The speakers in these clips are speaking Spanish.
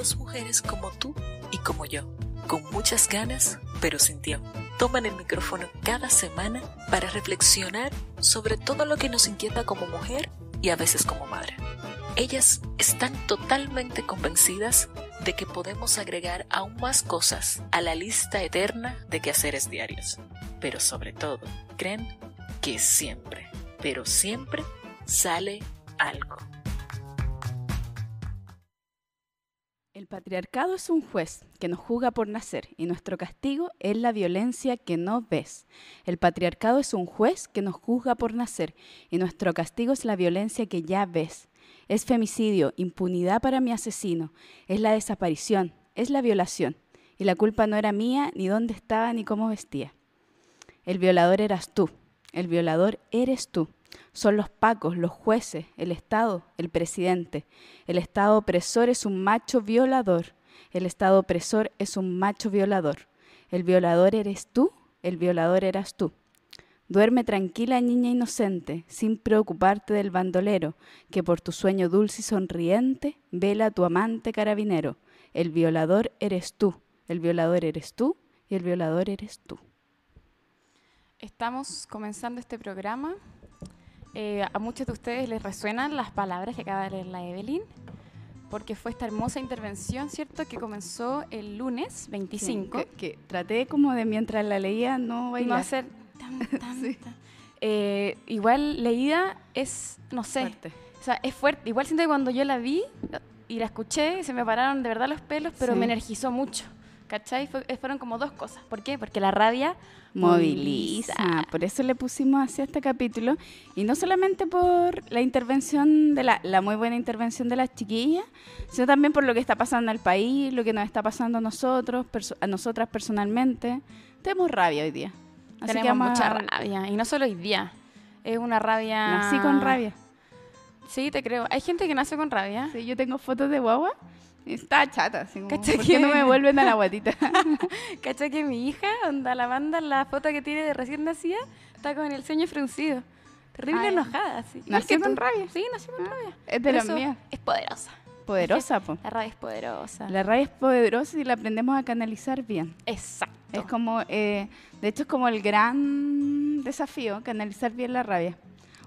dos mujeres como tú y como yo, con muchas ganas, pero sin tiempo. Toman el micrófono cada semana para reflexionar sobre todo lo que nos inquieta como mujer y a veces como madre. Ellas están totalmente convencidas de que podemos agregar aún más cosas a la lista eterna de quehaceres diarios. Pero sobre todo, creen que siempre, pero siempre sale algo. Patriarcado es un juez que nos juzga por nacer y nuestro castigo es la violencia que no ves. El patriarcado es un juez que nos juzga por nacer y nuestro castigo es la violencia que ya ves. Es femicidio, impunidad para mi asesino, es la desaparición, es la violación. Y la culpa no era mía, ni dónde estaba, ni cómo vestía. El violador eras tú, el violador eres tú. Son los pacos, los jueces, el Estado, el presidente. El Estado opresor es un macho violador. El Estado opresor es un macho violador. El violador eres tú, el violador eras tú. Duerme tranquila, niña inocente, sin preocuparte del bandolero, que por tu sueño dulce y sonriente vela a tu amante carabinero. El violador eres tú, el violador eres tú y el violador eres tú. Estamos comenzando este programa. Eh, a muchos de ustedes les resuenan las palabras que acaba de leer la Evelyn, porque fue esta hermosa intervención, ¿cierto?, que comenzó el lunes 25. Sí, que, que, traté como de mientras la leía no bailar. No hacer tan, tan, sí. tan. Eh, igual leída es, no sé, Fuerte. o sea, es fuerte. Igual siento que cuando yo la vi y la escuché, se me pararon de verdad los pelos, pero Sí. me energizó mucho. ¿Cachai? Eh, fueron como dos cosas. ¿Por qué? Porque la rabia moviliza. Por eso le pusimos así a este capítulo. Y no solamente por la intervención de la, la muy buena intervención de las chiquillas, sino también por lo que está pasando en el país, lo que nos está pasando a nosotros, a nosotras personalmente. Tenemos rabia hoy día. Así Tenemos que vamos mucha a- rabia. Y no solo hoy día. Es una rabia. Nací con rabia. Sí, te creo. Hay gente que nace con rabia. Sí, yo tengo fotos de guagua. Está chata, así como, ¿Cachai ¿por qué no me vuelven a la guatita? ¿Cachai que mi hija, onda la banda, la foto que tiene de recién nacida, está con el sueño fruncido? Terrible Ay. enojada, así. ¿Nació con rabia? Sí, nació con rabia. es de las mías. Es poderosa. Poderosa, po. La rabia es poderosa. La rabia es poderosa y la aprendemos a canalizar bien. Exacto. Es como, eh, de hecho, es como el gran desafío, canalizar bien la rabia.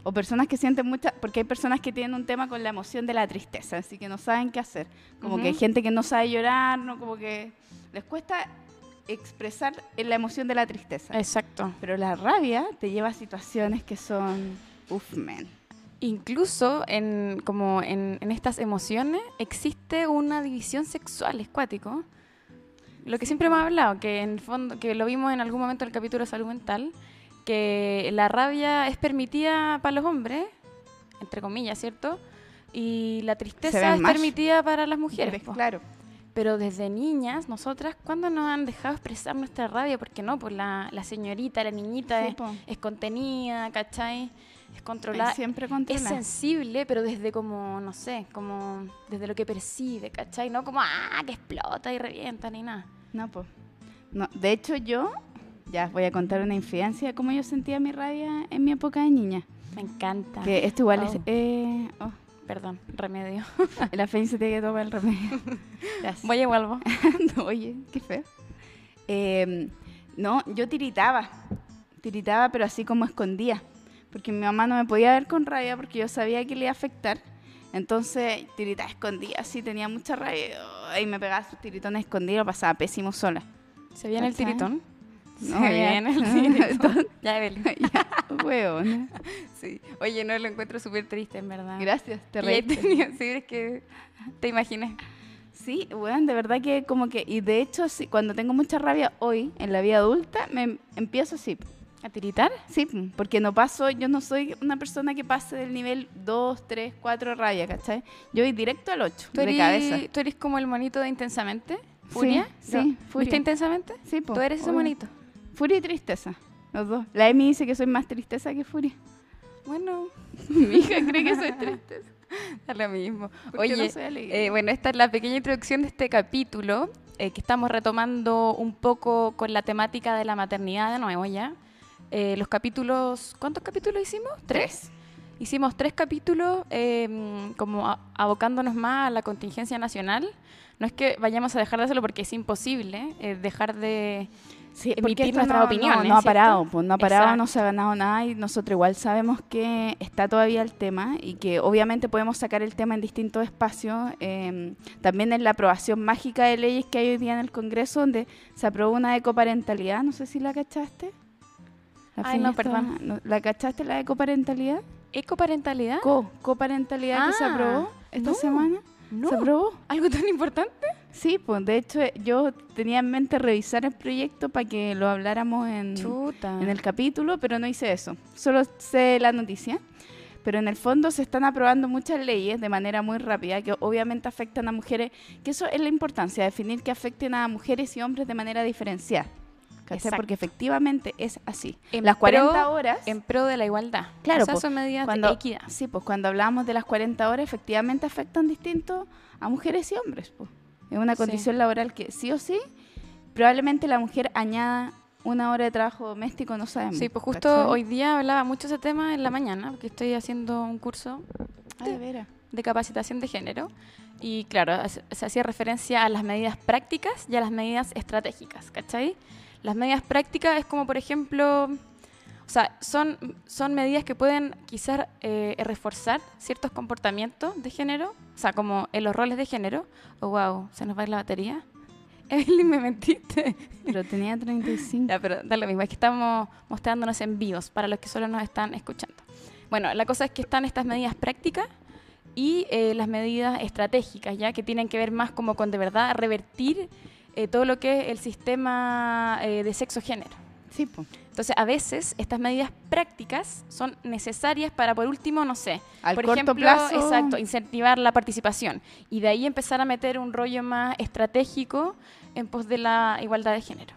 O personas que sienten mucha, porque hay personas que tienen un tema con la emoción de la tristeza, así que no saben qué hacer. Como que hay gente que no sabe llorar, no, como que les cuesta expresar la emoción de la tristeza. Exacto. Pero la rabia te lleva a situaciones que son, uff, man. Incluso en, como en, en estas emociones existe una división sexual, es cuático. Lo que siempre hemos hablado, que en el fondo, que lo vimos en algún momento del capítulo de salud mental, que la rabia es permitida para los hombres, entre comillas, ¿cierto? Y la tristeza es más. permitida para las mujeres. Claro. Pero desde niñas, nosotras, ¿cuándo nos han dejado expresar nuestra rabia? Porque no, pues la, la señorita, la niñita Sí, es, es contenida, ¿cachai? Es controlada. siempre Es controlar. sensible, pero desde como, no sé, como desde lo que percibe, ¿cachai? No como, ah, que explota y revienta ni nada. No, pues. No, de hecho, yo ya voy a contar una infidencia de cómo yo sentía mi rabia en mi época de niña. Me encanta. Que esto igual es. Oh. eh, oh, Perdón, remedio. la fe se tiene que tomar el remedio. Gracias. Voy a vuelvo. No, oye, qué feo. Eh, no, yo tiritaba. Tiritaba, pero así como escondía. Porque mi mamá no me podía ver con rabia porque yo sabía que le iba a afectar. Entonces, tiritaba escondida, así tenía mucha rabia. Y me pegaba sus tiritones escondidos, pasaba pésimo sola. ¿Se viene el ¿Cachai? tiritón? No, Se ya. viene el tiritón. ya, Evelyn. ya, hueón. Sí. Oye, no, lo encuentro súper triste, en verdad. Gracias, te reíste. tenía- sí, es que te imaginé. Sí, bueno, de verdad que como que, y de hecho, sí, cuando tengo mucha rabia hoy, en la vida adulta, me empiezo así. ¿A tiritar? Sí, porque no paso, yo no soy una persona que pase del nivel 2, 3, 4 rabia, ¿cachai? Yo voy directo al 8, ¿Tú de eres, cabeza. ¿Tú eres como el monito de Intensamente? ¿Furia? sí, Yo- Furia. ¿Viste Intensamente? Sí, po, Tú eres ese monito. Furia y tristeza, los dos. La Emi dice que soy más tristeza que furia. Bueno, Mi hija cree que soy tristeza. es lo mismo. Oye, no eh, bueno, esta es la pequeña introducción de este capítulo, eh, que estamos retomando un poco con la temática de la maternidad de nuevo ya. Eh, los capítulos, ¿cuántos capítulos hicimos? Tres. hicimos tres capítulos eh, como a- abocándonos más a la contingencia nacional. No es que vayamos a dejar de hacerlo porque es imposible eh, dejar de... Sí, emitir nuestras no, opiniones, No, no ha parado, pues no ha parado, no Exacto. se ha ganado nada y nosotros igual sabemos que está todavía el tema y que obviamente podemos sacar el tema en distintos espacios. eh, también en la aprobación mágica de leyes que hay hoy día en el Congreso, donde se aprobó una ecoparentalidad, no sé si la cachaste. La Ay, no, estaba- perdón. no, ¿La cachaste la ecoparentalidad? ¿Ecoparentalidad? Co, coparentalidad que se Ah, aprobó esta no. semana. No. ¿Se aprobó? ¿Algo tan importante? Sí, pues de hecho yo tenía en mente revisar el proyecto para que lo habláramos en, Chuta. en el capítulo, pero no hice eso. Solo sé la noticia. Pero en el fondo se están aprobando muchas leyes de manera muy rápida que obviamente afectan a mujeres, que eso es la importancia, definir que afecten a mujeres y hombres de manera diferenciada. Porque efectivamente es así. En Las 40 pro- horas... En pro de la igualdad. Claro, O sea, po, son medidas cuando, de equidad. Sí, pues cuando hablamos de las 40 horas, efectivamente afectan distinto a mujeres y hombres. Pues. Es una Sí. condición laboral que sí o sí, probablemente la mujer añada una hora de trabajo doméstico, no sabemos. Sí, pues justo ¿cachai? hoy día hablaba mucho ese tema en la mañana, porque estoy haciendo un curso Ah, de de capacitación de género. Y claro, se hacía referencia a las medidas prácticas y a las medidas estratégicas, ¿cachai? Las medidas prácticas es como, por ejemplo, sea, son, son medidas que pueden quizás eh, reforzar ciertos comportamientos de género, o sea, como en los roles de género. Oh, wow, se nos va a ir la batería. Evelyn, me mentiste. Pero tenía 35. Ya, pero da lo mismo, es que estamos mostrándonos en vivos para los que solo nos están escuchando. Bueno, la cosa es que están estas medidas prácticas y eh, las medidas estratégicas, ya que tienen que ver más como con de verdad revertir eh, todo lo que es el sistema eh, de sexo-género. Sí. Entonces, a veces estas medidas prácticas son necesarias para, por último, no sé, Al por corto ejemplo, plazo. exacto, incentivar la participación y de ahí empezar a meter un rollo más estratégico en pos de la igualdad de género.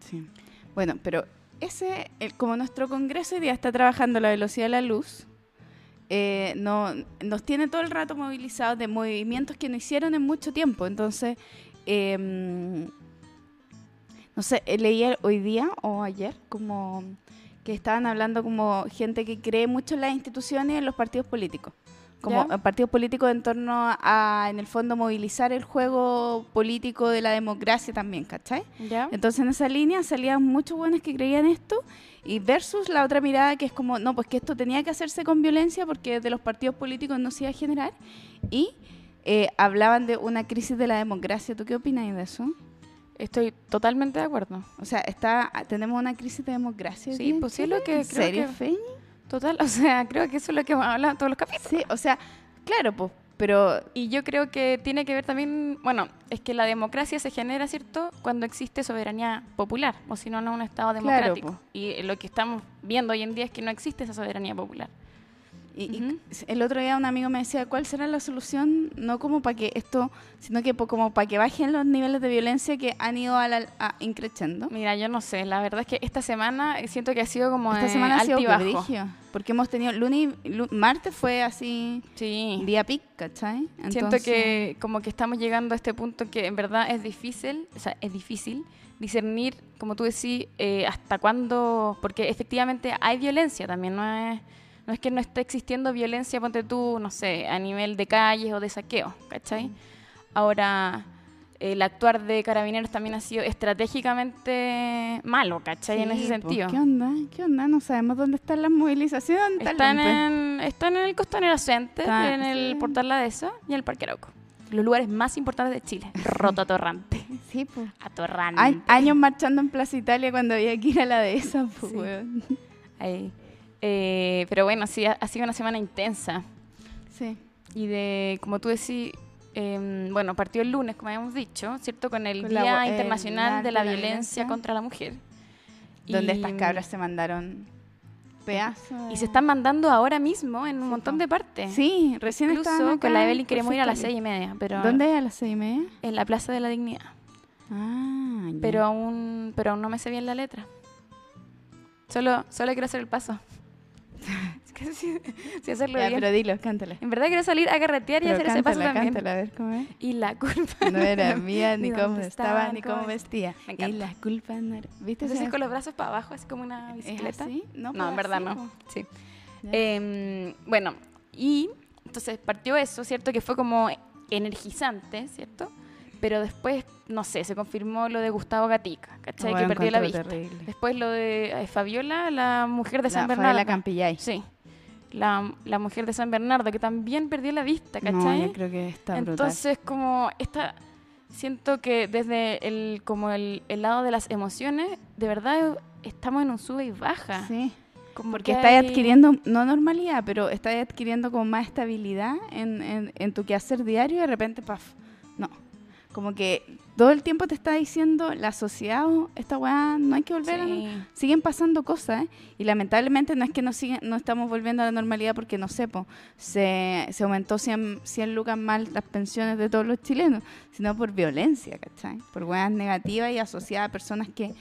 Sí. Bueno, pero ese, el- como nuestro Congreso hoy día está trabajando a la velocidad de la luz, eh, no, nos tiene todo el rato movilizados de movimientos que no hicieron en mucho tiempo. Entonces, em, no sé, eh, leía hoy día o ayer como que estaban hablando como gente que cree mucho en las instituciones y en los partidos políticos. Como ¿Ya? eh, partidos políticos en torno a, en el fondo, movilizar el juego político de la democracia también, ¿cachai? ¿Ya? Entonces en esa línea salían muchos buenos que creían esto y versus la otra mirada que es como, no, pues que esto tenía que hacerse con violencia porque de los partidos políticos no se iba a generar y eh, hablaban de una crisis de la democracia. ¿Tú qué opinas de eso? Estoy totalmente de acuerdo. O sea, está, tenemos una crisis de democracia. Sí, pues sí, lo que ¿En creo serio, que-? Total, o sea, creo que eso es lo que hemos hablado en todos los capítulos. Sí, o sea, claro, pues, pero Y yo creo que tiene que ver también, bueno, es que la democracia se genera, ¿cierto?, cuando existe soberanía popular, o si no, no es un Estado Claro, democrático. po. y lo que estamos viendo hoy en día es que no existe esa soberanía popular. Y, el otro día un amigo me decía, ¿cuál será la solución? No como para que esto, sino que como para que bajen los niveles de violencia que han ido a la, a, increciendo. Mira, yo no sé, la verdad es que esta semana siento que ha sido como Esta de semana ha sido brigio, porque hemos tenido, lunes, martes fue así, Sí. día pic, ¿cachai? Siento Entonces, que como que estamos llegando a este punto que en verdad es difícil, o sea, es difícil discernir, como tú decís, eh, hasta cuándo, porque efectivamente hay violencia también, no es, no es que no esté existiendo violencia, ponte tú, no sé, a nivel de calles o de saqueo, ¿cachai? Ahora, el actuar de carabineros también ha sido estratégicamente malo, ¿cachai? en ese pues, sentido. ¿Qué onda? ¿Qué onda? No sabemos dónde están las movilizaciones. ¿dónde está el Están en, están en el Costanera Center, Está- en el sí. Portal La Dehesa y en el Parque Arauco. Los lugares más importantes de Chile. Roto atorrante. Sí, pues. Atorrante. A- años marchando en Plaza Italia cuando había que ir a la de esa, pues, Sí. weón. Ahí. Eh, pero bueno, sí, ha, ha sido una semana intensa. Sí. Y de, como tú decís, em, bueno, partió el lunes, como habíamos dicho, ¿cierto? Con el Con Día Internacional de la, de la violencia, Violencia. contra la Mujer. Donde Y- estas cabras se mandaron pedazos. Y se están mandando ahora mismo en un Sí, montón de partes. Sí, recién Incluso acá con la Evelyn queremos ir a las seis y media, pero. ¿Dónde es a las seis y media? en la Plaza de la Dignidad. Ah. Pero aún, pero aún no me sé bien la letra. Solo, solo quiero hacer el paso. Es que sí, sí hacerlo Ya, bien. pero dilo, cántala. En verdad quiero salir a carretear y Pero hacer ese paso también. cántala, a ver cómo es. Y la culpa No era mía, ni Ni cómo estaba, estaba, ni cómo vestía. Me Y encanta. la culpa no era... ¿Viste? Entonces con los brazos para abajo, así como una ¿Es bicicleta. así? No, No, pues en verdad así, no. Sí. Em, bueno, y entonces partió eso, ¿cierto? Que fue como energizante, ¿cierto? Pero después, no sé, se confirmó lo de Gustavo Gatica, ¿cachai? Bueno, que perdió la vista. terrible. Después lo de eh, Fabiola, la mujer de San Bernardo. Fabiola Campillay. Sí. La, la mujer de San Bernardo, que también perdió la vista, No, ¿cachai? yo creo que está brutal. Entonces, como esta, siento que desde el, como el, el lado de las emociones, de verdad estamos en un sube y baja. Sí. Como Porque que estás hay- adquiriendo, no normalidad, pero estás adquiriendo como más estabilidad en, en, en tu quehacer diario y de repente, paf, no. Como que todo el tiempo te está diciendo la sociedad, oh, esta weá, no hay que volver a... Siguen pasando cosas, ¿eh? Y lamentablemente no es que no, siguen, no estamos volviendo a la normalidad porque, no sé, po, se, se aumentó 100, 100 lucas mal las pensiones de todos los chilenos, sino por violencia, ¿cachai? Por weas negativas y asociadas a personas que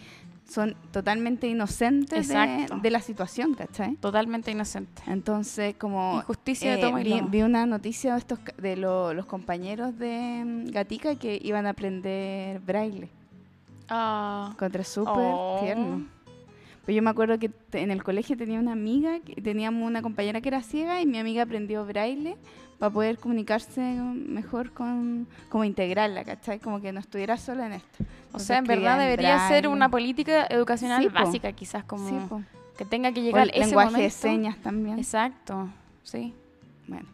son totalmente inocentes de, de la situación, ¿cachai? Totalmente inocente. Entonces, como Injusticia de eh, tomo y vi, vi una noticia de estos de lo- los compañeros de mm, Gatica que iban a aprender braille. Ah. Encontré súper Oh. tierno. Pues yo me acuerdo que en el colegio tenía una amiga, que teníamos una compañera que era ciega y mi amiga aprendió braille para poder comunicarse mejor con, como integrarla, ¿cachai? Como que no estuviera sola en esto. O sea, en verdad debería ser una política educacional Sí, po. básica, quizás como Sí, que tenga que O llegar el ese lenguaje de señas también. Exacto, sí. Bueno,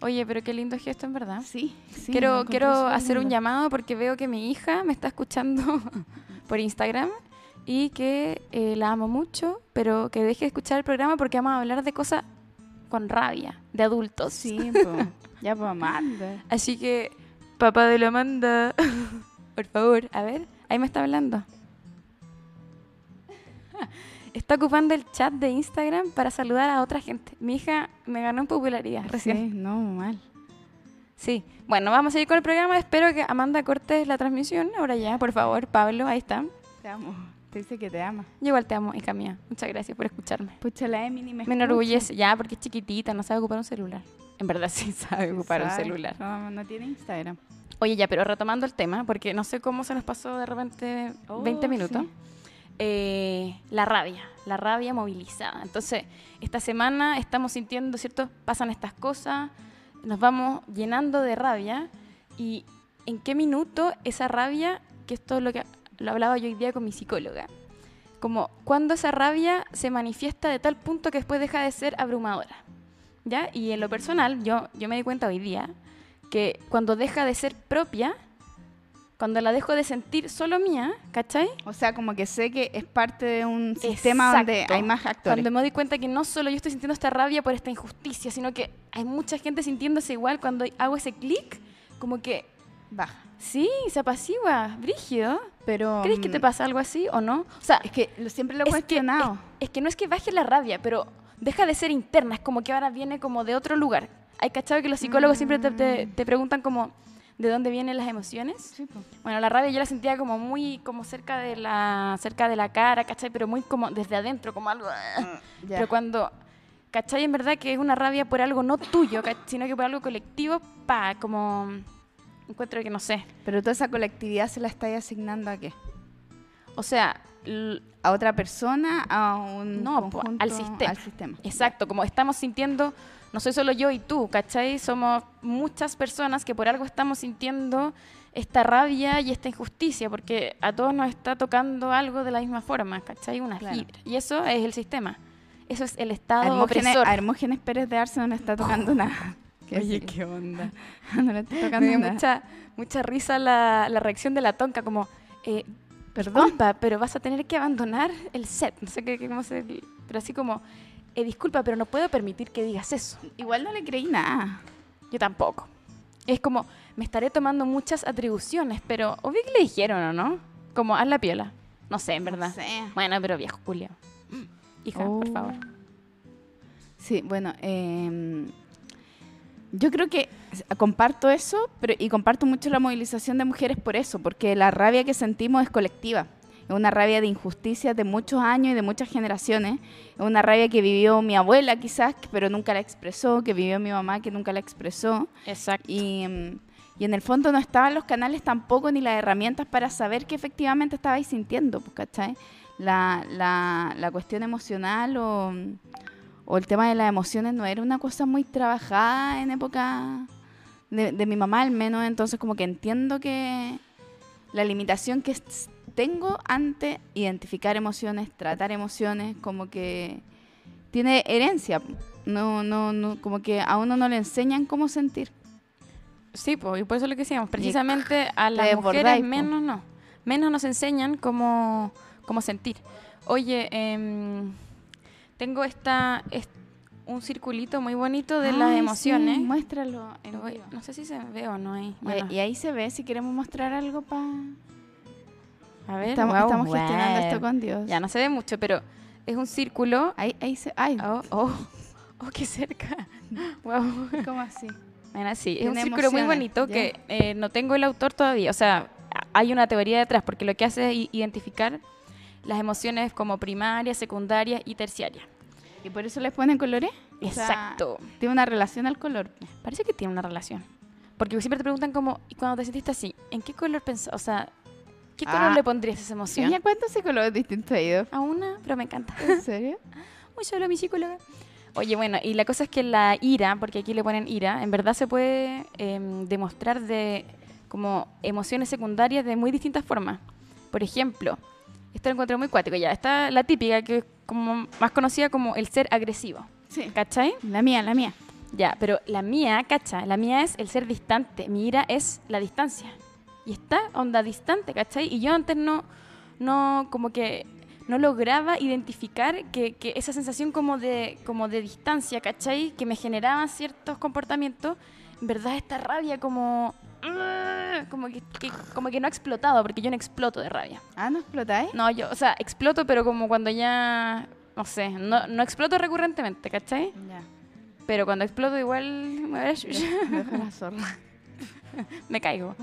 Oye, pero qué lindo gesto, en verdad. sí, sí, quiero quiero hacer un llamado porque veo que mi hija me está escuchando por Instagram y que eh, la amo mucho, pero que deje de escuchar el programa porque vamos a hablar de cosas con rabia, de adultos. Sí, po. ya pues Amanda. Así que, papá de la Amanda, por favor, a ver, ahí me está hablando. Está ocupando el chat de Instagram para saludar a otra gente. Mi hija me ganó en popularidad recién. Sí, no, mal. Sí. Bueno, vamos a ir con el programa. Espero que Amanda corte la transmisión. Ahora ya, por favor, Pablo, ahí está. Te amo. Te dice que te ama. Yo igual te amo, hija mía. Muchas gracias por escucharme. Pucha, la Emily me Me escucha. enorgullece, ya, porque es chiquitita, no sabe ocupar un celular. En verdad sí sabe ocupar un celular. No, no tiene Instagram. Oye, ya, pero retomando el tema, porque no sé cómo se nos pasó de repente Oh, 20 minutos. sí. Eh, la rabia, la rabia movilizada. Entonces, esta semana estamos sintiendo, ¿cierto? Pasan estas cosas, nos vamos llenando de rabia. ¿Y en qué minuto esa rabia, que esto es lo que lo hablaba yo hoy día con mi psicóloga, como cuando esa rabia se manifiesta de tal punto que después deja de ser abrumadora? ¿Ya? Y en lo personal, yo, yo me di cuenta hoy día que cuando deja de ser propia, cuando la dejo de sentir solo mía, ¿cachai? O sea, como que sé que es parte de un sistema donde Exacto. hay más actores. Cuando me doy cuenta que no solo yo estoy sintiendo esta rabia por esta injusticia, sino que hay mucha gente sintiéndose igual cuando hago ese clic, como que Baja. Sí, se apacigua, brígido. Pero. ¿Crees que te mm, pasa algo así o no? O sea, Es que lo- siempre lo he que- cuestionado. es que no es que baje la rabia, pero deja de ser interna, es como que ahora viene como de otro lugar. Hay cachado que los psicólogos siempre te, te- te preguntan como de dónde vienen las emociones. Sí. Bueno, la rabia yo la sentía como muy como cerca de la cerca de la cara, ¿cachai? Pero muy como desde adentro, como algo. Ya. Pero cuando, ¿cachai? En verdad que es una rabia por algo no tuyo, ¿cach- sino que por algo colectivo, pa, como encuentro que no sé. Pero toda esa colectividad se la estáis asignando a qué? O sea, ¿A otra persona? ¿A un No, conjunto? al sistema. Al sistema. exacto, como estamos sintiendo, no soy solo yo y tú, ¿cachai? Somos muchas personas que por algo estamos sintiendo esta rabia y esta injusticia, porque a todos nos está tocando algo de la misma forma, ¿cachai? Una Claro. fibra. Y eso es el sistema. Eso es el Estado Hermógenes, opresor. a Hermógenes Pérez de Arce no está tocando nada. ¿Qué Oye, qué onda. no le Me tocando dio nada. mucha, mucha risa la, la reacción de la tonca, como, eh, Perdón. pero vas a tener que abandonar el set. No sé qué, qué- cómo se... Pero así como, eh, disculpa, pero no puedo permitir que digas eso. Igual no le creí nada. Yo tampoco. Es como, me estaré tomando muchas atribuciones, pero obvio que le dijeron, ¿o no? Como, haz la piola. No sé, en verdad. No sé. Bueno, pero viejo Julio. Hija, por Oh. favor. Sí, bueno, eh, yo creo que comparto eso, pero y comparto mucho la movilización de mujeres por eso, porque la rabia que sentimos es colectiva. Es una rabia de injusticia de muchos años y de muchas generaciones. Es una rabia que vivió mi abuela quizás, pero nunca la expresó, que vivió mi mamá, que nunca la expresó. Exacto. Y, mm, y en el fondo no estaban los canales tampoco ni las herramientas para saber que efectivamente estabais sintiendo, pues, ¿cachai? La, la, la cuestión emocional o, o el tema de las emociones no era una cosa muy trabajada en época de, de mi mamá al menos, entonces como que entiendo que la limitación que tengo ante identificar emociones, tratar emociones, como que tiene herencia. No, no, no, como que a uno no le enseñan cómo sentir. Sí, pues, y por eso es lo que decíamos, precisamente a las mujeres po. menos no, menos nos enseñan cómo, cómo sentir. Oye, em, tengo esta, est- un circulito muy bonito de las Ay, sí, emociones. muéstralo. en voy- no sé si se ve o no ahí. Y- Bueno, Y, ahí se ve si queremos mostrar algo para... a ver, Estamos, guau, estamos gestionando guau. esto con Dios. Ya no se ve mucho, pero es un círculo. Ahí, ahí se... Ay, Oh, oh, oh, qué cerca. Wow. ¿cómo así? Bueno, sí, es un círculo muy bonito ya. que eh, no tengo el autor todavía. O sea, hay una teoría detrás, porque lo que hace es identificar las emociones como primarias, secundarias y terciarias. ¿Y por eso les ponen colores? O sea, Exacto. tiene una relación al color. Parece que tiene una relación. Porque siempre te preguntan como, ¿y cuando te sentiste así? ¿En qué color pensás? O sea, ¿qué color Ah. le pondrías a esa emoción? ¿Ya cuántos colores distintos ha ido? A una, pero me encanta. ¿En serio? Uy, solo mi psicóloga. Oye, bueno, y la cosa es que la ira, porque aquí le ponen ira, en verdad se puede em, demostrar de como emociones secundarias de muy distintas formas. Por ejemplo, esto lo encuentro muy cuático ya. Está la típica, que es como más conocida como el ser agresivo. Sí. ¿Cachai? La mía, la mía. Ya, pero la mía, cacha, la mía es el ser distante. Mi ira es la distancia. Y está onda distante, ¿cachai? Y yo antes no, no, como que no lograba identificar que, que esa sensación como de, como de distancia, ¿cachai? Que me generaban ciertos comportamientos, en verdad esta rabia como... ¡ah! Como que, que- como que no ha explotado, porque yo no exploto de rabia. Ah, ¿no explotáis? No, yo, o sea, exploto, pero como cuando ya, no sé, no, no exploto recurrentemente, ¿cachai? Ya. Pero cuando exploto igual me, voy a- zorra. me caigo.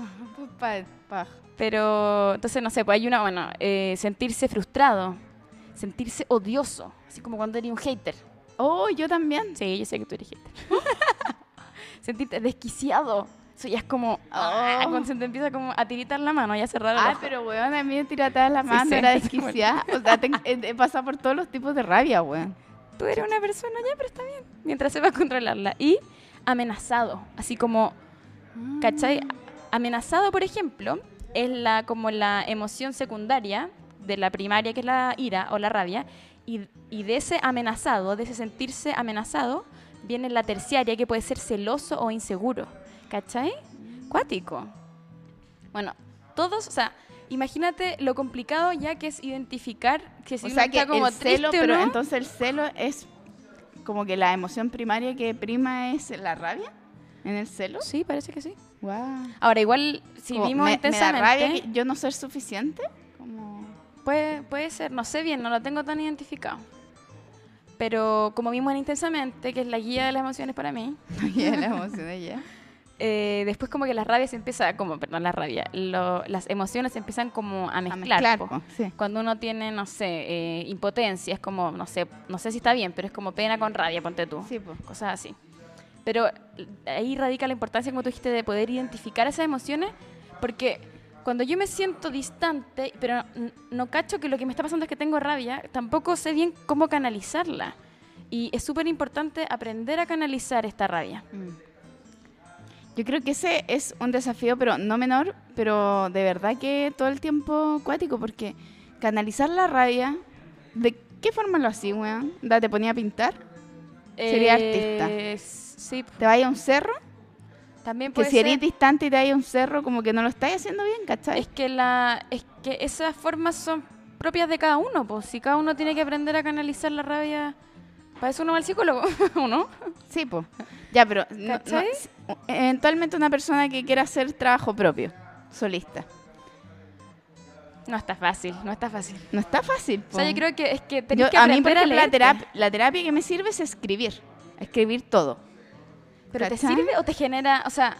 Pa- Pero entonces, no sé, pues hay una, bueno, eh, sentirse frustrado, sentirse odioso, así como cuando eres un hater. Oh, yo también. Sí, yo sé que tú eres hater. sentirte desquiciado. Eso ya es como, ah, Oh. cuando se te empieza como a tiritar la mano y a cerrar Ah, pero weón, a mí me tiratea la mano, sí, era desquiciada. O sea, te- he, he pasado por todos los tipos de rabia, weón. Tú eres una persona ya, pero está bien. Mientras sepas controlarla. Y amenazado, así como ¿Cachai? Amenazado, por ejemplo, es la como la emoción secundaria de la primaria, que es la ira o la rabia, y, y de ese amenazado, de ese sentirse amenazado, viene la terciaria, que puede ser celoso o inseguro. ¿Cachai? Cuático. Bueno, todos, o sea, imagínate lo complicado ya que es identificar que si O uno sea que está como el celo, triste o pero no, entonces el celo es como que la emoción primaria que prima es la rabia en el celo. Sí, parece que sí. Wow. Ahora, igual, si vimos me, me da intensamente... rabia que yo no ser suficiente. Como... Puede, puede ser, no sé bien, no lo tengo tan identificado. Pero como vimos en Intensamente, que es la guía de las emociones para mí, Ya la emoción de ella. Eh, después como que las rabias se empieza, como, perdón, la rabia, lo- las emociones se empiezan como a A mezclar. mezclar, po. po, sí. Cuando uno tiene, no sé, eh, impotencia, es como, no sé, no sé si está bien, pero es como pena con rabia, ponte tú. Sí, po. Cosas así. Pero ahí radica la importancia, como tú dijiste, de poder identificar esas emociones, porque cuando yo me siento distante, pero n- no cacho que lo que me está pasando es que tengo rabia, tampoco sé bien cómo canalizarla. Y es súper importante aprender a canalizar esta rabia. Mm. Yo creo que ese es un desafío, pero no menor, pero de verdad que todo el tiempo cuático, porque canalizar la rabia, ¿de qué forma lo hacía, weón? ¿Te ponía a pintar? Sería artista. Eh, Sí, ¿Te vayas a un cerro? también Que puede si ser. eres distante y te vayas a un cerro, como que no lo estás haciendo bien, ¿cachai? Es que, la, es que esas formas son propias de cada uno, pues si cada uno tiene que aprender a canalizar la rabia, para eso uno va al psicólogo, ¿o no? Sí, pues. Ya, pero no- no- eventualmente una persona que quiera hacer trabajo propio, solista. No está fácil, no está fácil. No está fácil. O sea, yo creo que es que tenés Yo- que a mí, aprender por a ejemplo, la leerte. terapia, la terapia que me sirve es escribir. Escribir todo. Pero ¿te sirve o te genera, o sea,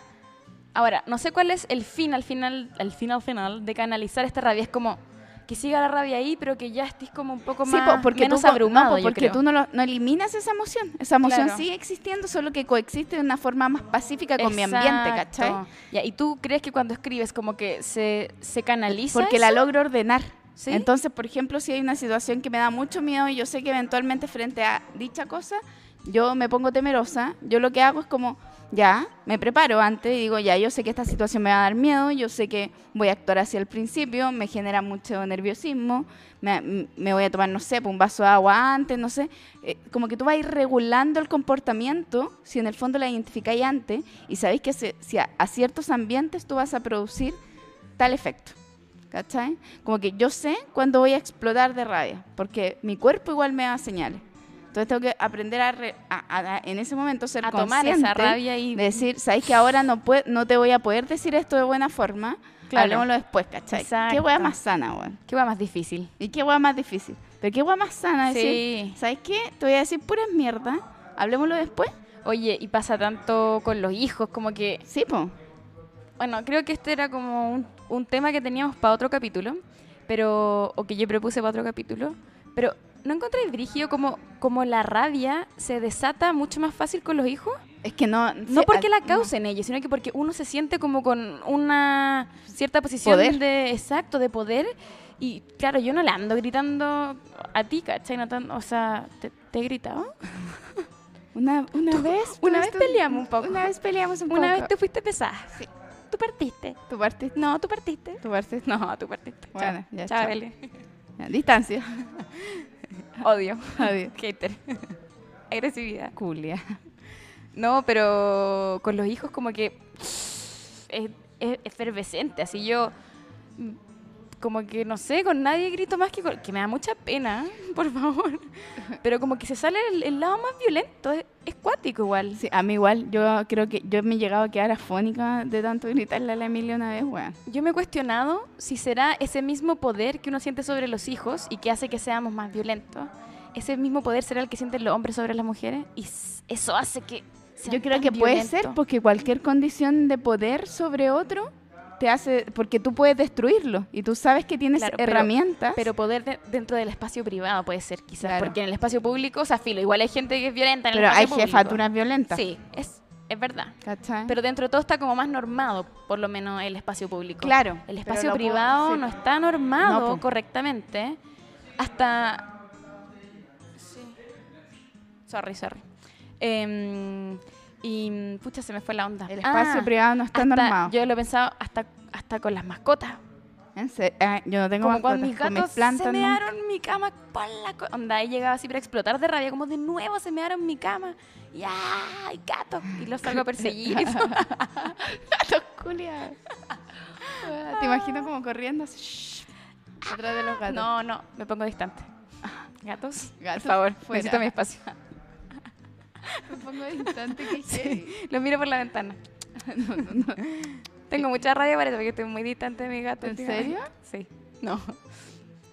ahora, no sé cuál es el fin al final, el final final de canalizar esta rabia, es como que siga la rabia ahí, pero que ya estés como un poco más po, porque menos tú, abrumado, no, yo porque creo. tú no, lo- no eliminas esa emoción. Esa emoción Claro. sigue existiendo, solo que coexiste de una forma más pacífica con mi ambiente, ¿cachai? Ya, ¿Y tú crees que cuando escribes como que se, se canaliza Porque la logro ordenar. ¿Sí? Entonces, por ejemplo, si hay una situación que me da mucho miedo y yo sé que eventualmente frente a dicha cosa yo me pongo temerosa, yo lo que hago es como, ya, me preparo antes y digo, ya, yo sé que esta situación me va a dar miedo, yo sé que voy a actuar hacia el principio, me genera mucho nerviosismo, me, me voy a tomar, no sé, pues, un vaso de agua antes, no sé. Eh, como que tú vas regulando el comportamiento, si en el fondo la identificáis antes, y sabéis que si a, a ciertos ambientes tú vas a producir tal efecto. ¿Cachai? Como que yo sé cuándo voy a explotar de rabia, porque mi cuerpo igual me da señales. Entonces tengo que aprender a, re- a- a- a- en ese momento ser A tomar esa rabia y de decir, sabes que ahora no pue- no te voy a poder decir esto de buena forma, Claro. hablemoslo después, ¿cachai? ¿Qué Exacto. hueá más sana, weón? ¿Qué va más difícil? ¿Y qué hueá más difícil? Pero qué hueá más sana decir, Sí. ¿sabes qué? Te voy a decir puras mierda, hablemoslo después. Oye, y pasa tanto con los hijos, como que Sí, po. Bueno, creo que este era como un, un tema que teníamos para otro capítulo, pero o que yo propuse para otro capítulo, pero ¿no encontré brígido como, como la rabia se desata mucho más fácil con los hijos? Es que no... No porque la no. causen ellos, sino que porque uno se siente como con una cierta posición Poder. de exacto de poder y claro, yo no le ando gritando a ti, ¿cachai? No tan- o sea, ¿te, te he gritado? Una, una vez... una vez peleamos un poco. Una vez peleamos un poco. Una vez te fuiste pesada. Sí. Tú partiste. Tu parte... No, tú partiste. Tu parte... No, tú partiste. Bueno, chao. ya, chao, chao. Bele. Ya, Distancia. Odio. Adiós. Hater. Agresividad. Culia. No, pero con los hijos como que es, es efervescente. Así yo, como que no sé, con nadie grito más que con... Que me da mucha pena, por favor. Pero como que se sale el, el lado más violento. Es, es cuático igual. Sí, a mí igual, yo creo que yo me he llegado a quedar afónica de tanto gritarle a la Emilia una vez, weón. Yo me he cuestionado si será ese mismo poder que uno siente sobre los hijos y que hace que seamos más violentos. Ese mismo poder será el que sienten los hombres sobre las mujeres y eso hace que... Yo creo que puede violentos. ser porque cualquier condición de poder sobre otro te hace, porque tú puedes destruirlo y tú sabes que tienes Claro, pero- herramientas. Pero poder de- dentro del espacio privado puede ser, quizás. Claro. Porque en el espacio público, o sea, filo, igual hay gente que es violenta en pero el hay espacio público. jefaturas violentas. Sí, es, es verdad. ¿cachai? Pero dentro de todo está como más normado, por lo menos el espacio público. Claro, El pero espacio puedo- privado sí. no está normado No, correctamente hasta... Sí. Sorry, sorry. Em, y pucha, se me fue la onda. el espacio Ah, privado no está hasta- normado. Yo lo he pensado hasta, hasta con las mascotas. En serio, ah, yo no tengo Como mascotas, cuando mis con gatos plantas se no. mearon mi cama por la onda y llegaba así para explotar de rabia como de nuevo se mearon mi cama y ay gato y los salgo a perseguir. Gatos culiados. Ah, Te imagino como corriendo así, shh, atrás de los gatos. no no me pongo distante gatos Gatos, por favor fuera. necesito mi espacio me pongo distante que heavy. lo miro por la ventana tengo mucha rabia para eso porque estoy muy distante de mi gato ¿En serio? sí no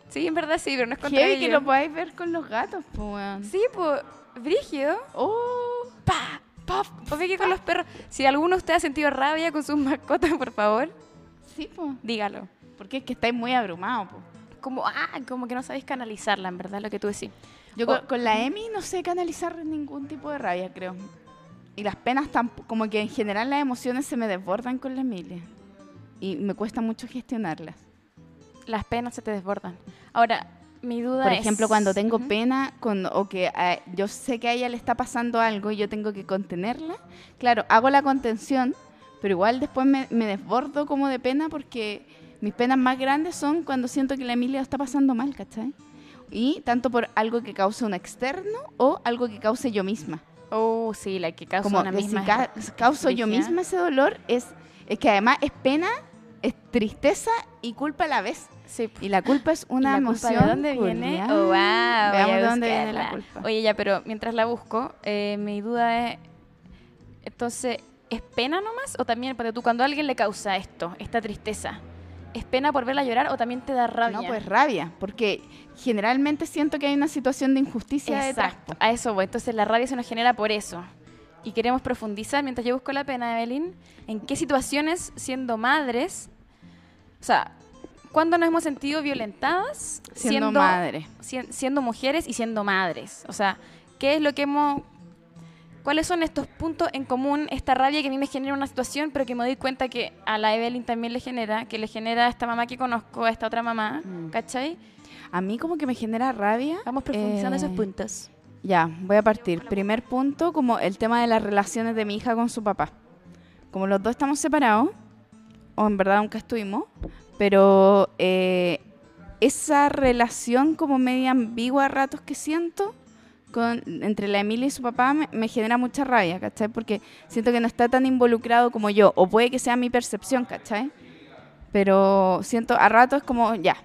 sí en verdad sí pero no es contra Heavy que ellos. lo podáis ver con los gatos, pues, weón. sí pues brígido Oh, pa, pa, obvio que con los perros. Si alguno de ustedes ha sentido rabia con sus mascotas, por favor, sí, pues. dígalo. Porque es que estáis muy abrumados, pues. Como, ah, como que no sabéis canalizarla, en verdad, lo que tú decís. Yo O- con, la Emi no sé canalizar ningún tipo de rabia, creo. Y las penas tampoco, como que en general las emociones se me desbordan con la Emilia. Y me cuesta mucho gestionarlas. Las penas se te desbordan. Ahora, mi duda Por es... ejemplo, cuando tengo Ujú. pena con, o que eh, yo sé que a ella le está pasando algo y yo tengo que contenerla, claro, hago la contención, pero igual después me, me desbordo como de pena porque mis penas más grandes son cuando siento que la Emilia está pasando mal, ¿cachai? Y tanto por algo que cause un externo o algo que cause yo misma. Oh, sí, la que causa Como una que si misma... ca- causo yo misma ese dolor, es, es que además es pena, es tristeza y culpa a la vez. Sí, Y la culpa es ¿Y una emoción. de dónde viene? Oh, wow, Veamos de dónde viene la culpa. Oye, ya, pero mientras la busco, eh, mi duda es, entonces, ¿es pena nomás? O también, porque tú, cuando a alguien le causa esto, esta tristeza, ¿es pena por verla llorar o también te da rabia? No, pues rabia, porque generalmente siento que hay una situación de injusticia. Exacto, a eso voy. Entonces la rabia se nos genera por eso. Y queremos profundizar, mientras yo busco la pena, Evelyn, en qué situaciones, siendo madres, o sea, ¿cuándo nos hemos sentido violentadas Siendo, madre. sien- siendo mujeres y siendo madres? O sea, ¿qué es lo que hemos... ¿Cuáles son estos puntos en común, esta rabia que a mí me genera una situación, pero que me doy cuenta que a la Evelyn también le genera, que le genera a esta mamá que conozco, a esta otra mamá, Mm. ¿cachai? A mí como que me genera rabia. Vamos profundizando eh, esos puntos. Ya, voy a partir. Primer punto, como el tema de las relaciones de mi hija con su papá. Como los dos estamos separados, o en verdad nunca estuvimos, pero eh, esa relación como media ambigua a ratos que siento con, entre la Emilia y su papá me, me genera mucha rabia, ¿cachai? Porque siento que no está tan involucrado como yo, o puede que sea mi percepción, ¿cachai? Pero siento a ratos como, ya,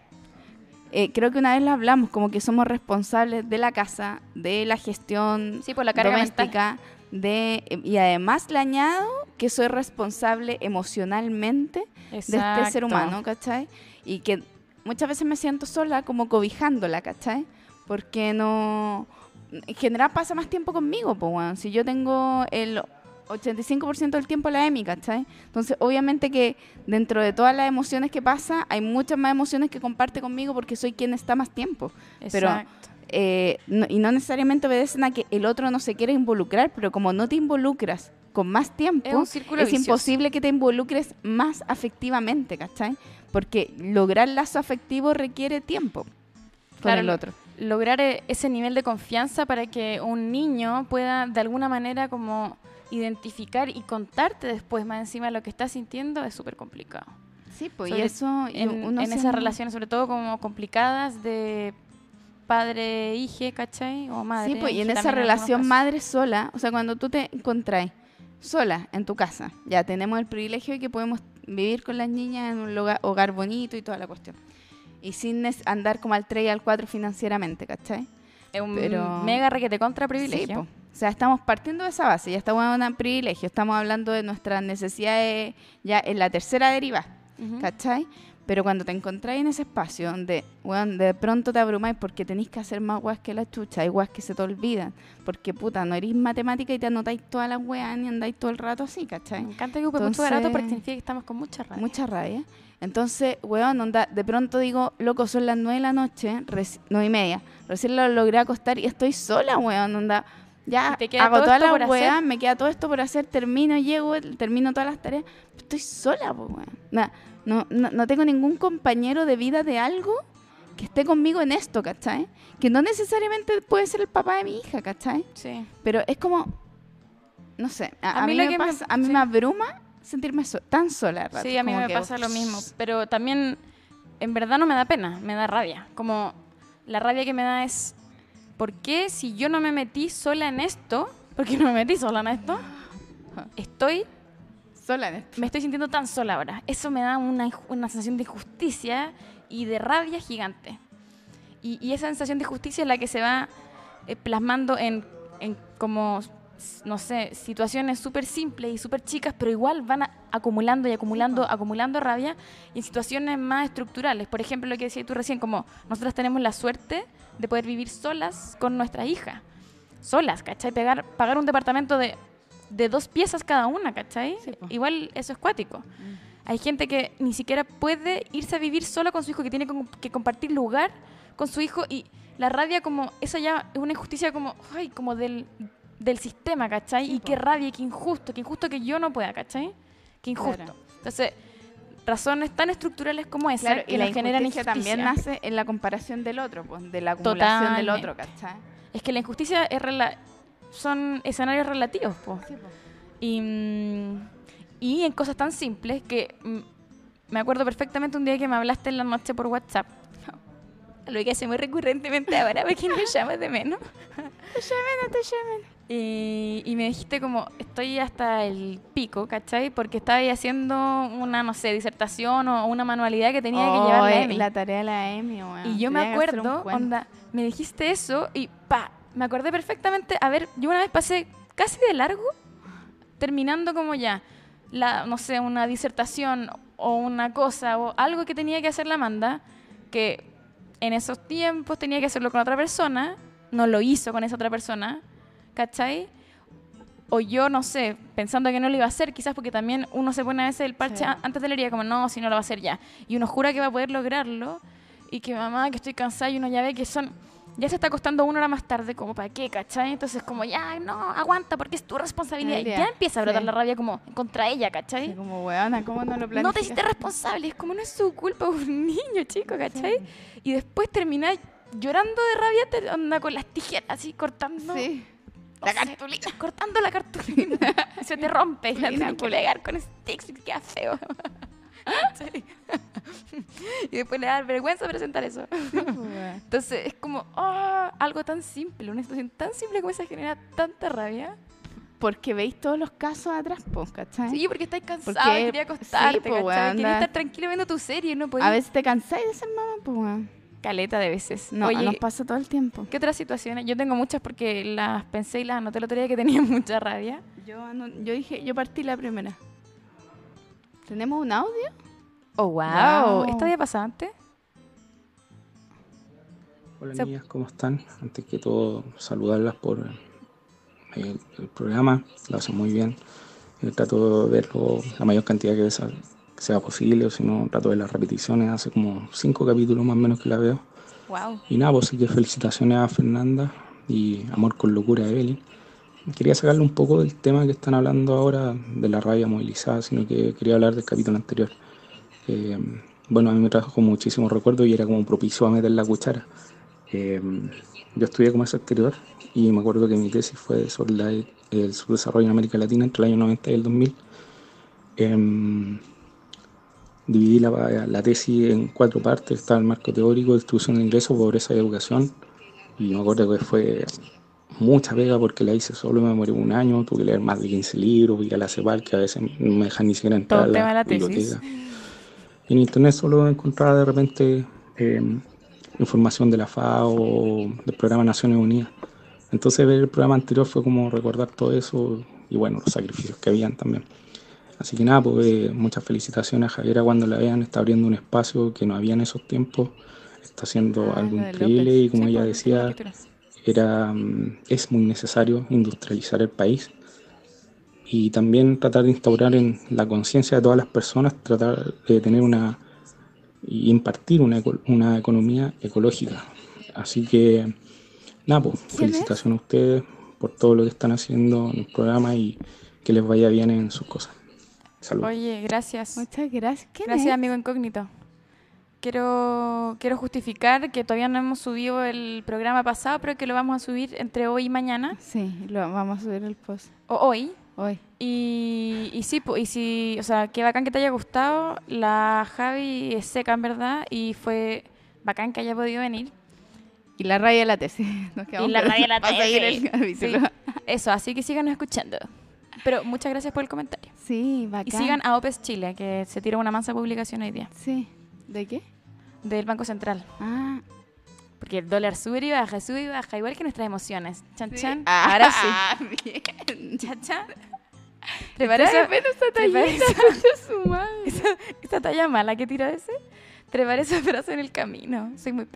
eh, creo que una vez lo hablamos, como que somos responsables de la casa, de la gestión Sí, por la carga doméstica, de, y además le añado que soy responsable emocionalmente de este ser Exacto. humano, ¿cachai? Y que muchas veces me siento sola como cobijándola, ¿cachai? Porque no... En general pasa más tiempo conmigo, pues. Si yo tengo el 85% del tiempo la EMI, ¿cachai? Entonces, obviamente que dentro de todas las emociones que pasa, hay muchas más emociones que comparte conmigo porque soy quien está más tiempo. Pero Exacto. eh, no- y no necesariamente obedecen a que el otro no se quiera involucrar, pero como no te involucras con más tiempo, Es un círculo es vicioso. imposible que te involucres más afectivamente, ¿cachai? Porque lograr lazo afectivo requiere tiempo con Claro, el otro. Lograr eh, ese nivel de confianza para que un niño pueda de alguna manera como identificar y contarte después más encima lo que está sintiendo es súper complicado. Sí, pues y eso y En, uno en esas relaciones, sobre todo como complicadas de padre-hije, ¿cachai? O madre. Sí, pues y en esa relación madre sola, o sea, cuando tú te encontrás sola en tu casa, ya tenemos el privilegio de que podemos vivir con las niñas en un hogar bonito y toda la cuestión. Y sin andar como al 3 y al 4 financieramente, ¿cachai? Es un pero- mega requete contra Sí, privilegio. po. O sea, estamos partiendo de esa base, ya estamos en un privilegio, estamos hablando de nuestras necesidades ya en la tercera deriva, Ujú. ¿cachai? Pero cuando te encontráis en ese espacio donde, weón, de pronto te abrumáis porque tenéis que hacer más weas que la chucha, hay weas que se te olvidan, porque puta, no eres matemática y te anotáis todas las weas ni andáis todo el rato así, ¿cachai? Me encanta que ocupe mucho barato porque Entonces- significa que estamos con mucha rabia. Mucha rabia. Entonces, weón, onda, de pronto digo, loco, son las nueve de la noche, reci- nueve y media, recién lo logré acostar y estoy sola, weón, onda. Ya te queda hago todas las weas, me queda todo esto por hacer, termino, llego, termino todas las tareas, estoy sola, po, weón. No, no, no tengo ningún compañero de vida de algo que esté conmigo en esto, ¿cachai? Que no necesariamente puede ser el papá de mi hija, ¿cachai? Sí. Pero es como, no sé, a, A a mí lo me que me- pasa, a mí sí. me abruma sentirme so- tan sola. a ratos, Sí, a mí me pasa lo mismo, pero también en verdad no me da pena, me da rabia. Como la rabia que me da es, ¿por qué si yo no me metí sola en esto, porque no me metí sola en esto, estoy, sola en esto. me estoy sintiendo tan sola ahora? Eso me da una, una sensación de injusticia y de rabia gigante. Y, y esa sensación de justicia es la que se va eh, plasmando en, en como, no sé, situaciones súper simples y súper chicas, pero igual van a- acumulando y acumulando, acumulando rabia en situaciones más estructurales. Por ejemplo, lo que decías tú recién, como nosotras tenemos la suerte de poder vivir solas con nuestra hija. Solas, ¿cachai? Pegar, pagar un departamento de, de dos piezas cada una, ¿cachai? Sí. Igual eso es cuático. Hay gente que ni siquiera puede irse a vivir sola con su hijo, que tiene que compartir lugar con su hijo y la rabia como, eso ya es una injusticia como, ay, como del, del sistema, ¿cachai? Sí, y qué rabia, qué injusto, qué injusto que yo no pueda, ¿cachai? Qué injusto. Claro. Entonces, razones tan estructurales como esa Claro, que y la nos generan injusticia también nace en la comparación del otro, pues, de la acumulación del otro, ¿cachai? Es que la injusticia es rela- son escenarios relativos, po. Y, mm, y en cosas tan simples que mm, me acuerdo perfectamente un día que me hablaste en la noche por WhatsApp. Lo que hace muy recurrentemente ahora porque me llamas de menos. Y, y me dijiste como, estoy hasta el pico, ¿cachai? Porque estaba ahí haciendo una, no sé, disertación o una manualidad que tenía que llevar la Oh, Emi. la tarea de la Emi, weón. Y yo me Tenía acuerdo, onda, me dijiste eso y pa, me acordé perfectamente. A ver, yo una vez pasé casi de largo, terminando como ya, la, no sé, una disertación o una cosa o algo que tenía que hacer la Amanda, que en esos tiempos tenía que hacerlo con otra persona, no lo hizo con esa otra persona, ¿cachai? O yo, no sé, pensando que no lo iba a hacer, quizás porque también uno se pone a veces el parche Sí. antes de la herida, como no, si no lo va a hacer ya. Y uno jura que va a poder lograrlo, y que mamá, que estoy cansada, y uno ya ve que son. Ya se está acostando una hora más tarde, como para qué, ¿cachai? Entonces, como ya, no, aguanta, porque es tu responsabilidad. Y Ya, empieza a brotar sí. la rabia como contra ella, ¿cachai? Como, weona, ¿cómo no lo no te hiciste responsable, es como no es su culpa un niño, chico, ¿cachai? Y después termináis llorando de rabia, te onda con las tijeras así cortando. Sí. La cartulina. Cortando la cartulina. se te rompe y la tienes que pegar con sticks y queda feo. Y después le da vergüenza presentar eso. Entonces es como, ah, algo tan simple, una situación tan simple como esa genera tanta rabia. Porque veis todos los casos atrás, pues, ¿cachai? Sí, porque estáis cansado, Porque- quería acostarte, sí, po, ¿cachai? Quería estar tranquilo viendo tu serie, no podía. A veces te cansáis de ser mamá, pues, weón. Caleta de veces. No, Oye, nos pasa todo el tiempo. ¿qué otras situaciones? Yo tengo muchas porque las pensé y las anoté el otro día que tenía mucha rabia. Yo, yo dije, yo partí la primera. ¿Tenemos un audio? Oh, wow. Wow. ¿Esto había pasado antes? Hola Se- niñas, ¿cómo están? Antes que todo, saludarlas por eh, el programa, lo hacen muy bien. Eh, trato de verlo la mayor cantidad que veces sea posible, o si no, trato de las repeticiones. Hace como cinco capítulos más o menos que la veo. Wow. Y nada, pues así que felicitaciones a Fernanda y Amor con Locura a Evelyn. Quería sacarle un poco del tema que están hablando ahora de la rabia movilizada, sino que quería hablar del capítulo anterior. Eh, bueno, a mí me trajo muchísimos recuerdos y era como propicio a meter la cuchara. Eh, yo estudié comercio exterior y me acuerdo que mi tesis fue sobre la- el subdesarrollo en América Latina entre el año 90 y el 2000. Em, dividí la, la tesis en cuatro partes. Estaba el marco teórico, distribución de ingresos, pobreza y educación. Y me acuerdo que fue mucha pega porque la hice solo, me demoré un año, tuve que leer más de 15 libros, y a la CEPAL que a veces no me dejan ni siquiera entrar Todo a la, tema de la tesis. biblioteca. Y en internet solo encontraba de repente eh, información de la FAO, del programa Naciones Unidas. Entonces ver el programa anterior fue como recordar todo eso y bueno, los sacrificios que habían también. Así que nada, pues eh, muchas felicitaciones a Javiera cuando la vean, está abriendo un espacio que no había en esos tiempos, está haciendo Ah, algo increíble López. y como Sí, ella pues, decía, era, mm, es muy necesario industrializar el país y también tratar de instaurar en la conciencia de todas las personas, tratar de tener una y impartir una, una economía ecológica. Así que, nada, pues, felicitaciones a ustedes por todo lo que están haciendo en el programa y que les vaya bien en sus cosas. Oye, gracias. Muchas gracias. ¿Quién Gracias, es? amigo incógnito. Quiero, quiero justificar que todavía no hemos subido el programa pasado, pero que lo vamos a subir entre hoy y mañana. Sí, lo vamos a subir el post O hoy. hoy. Y, y sí, y sí, o sea, qué bacán que te haya gustado. La Javi es seca, en verdad, y fue bacán que haya podido venir. Y la raya de la tesis. Nos quedamos Y la raya de la el tesis. Sí. Eso, así que síganos escuchando. Pero muchas gracias por el comentario. Sí, bacán. Y sigan a Opes Chile, que se tira una mansa publicación hoy día, Sí. ¿De qué? del Banco Central. Ah, Porque el dólar sube y baja, sube y baja, igual que nuestras emociones. Chan, sí. chan. Ah, Ahora sí. bien. Chan, chan. ¿Te parece? Esa tallita, su madre. esa, esa talla mala que tira ese? Trepar esos brazos en el camino. Soy muy...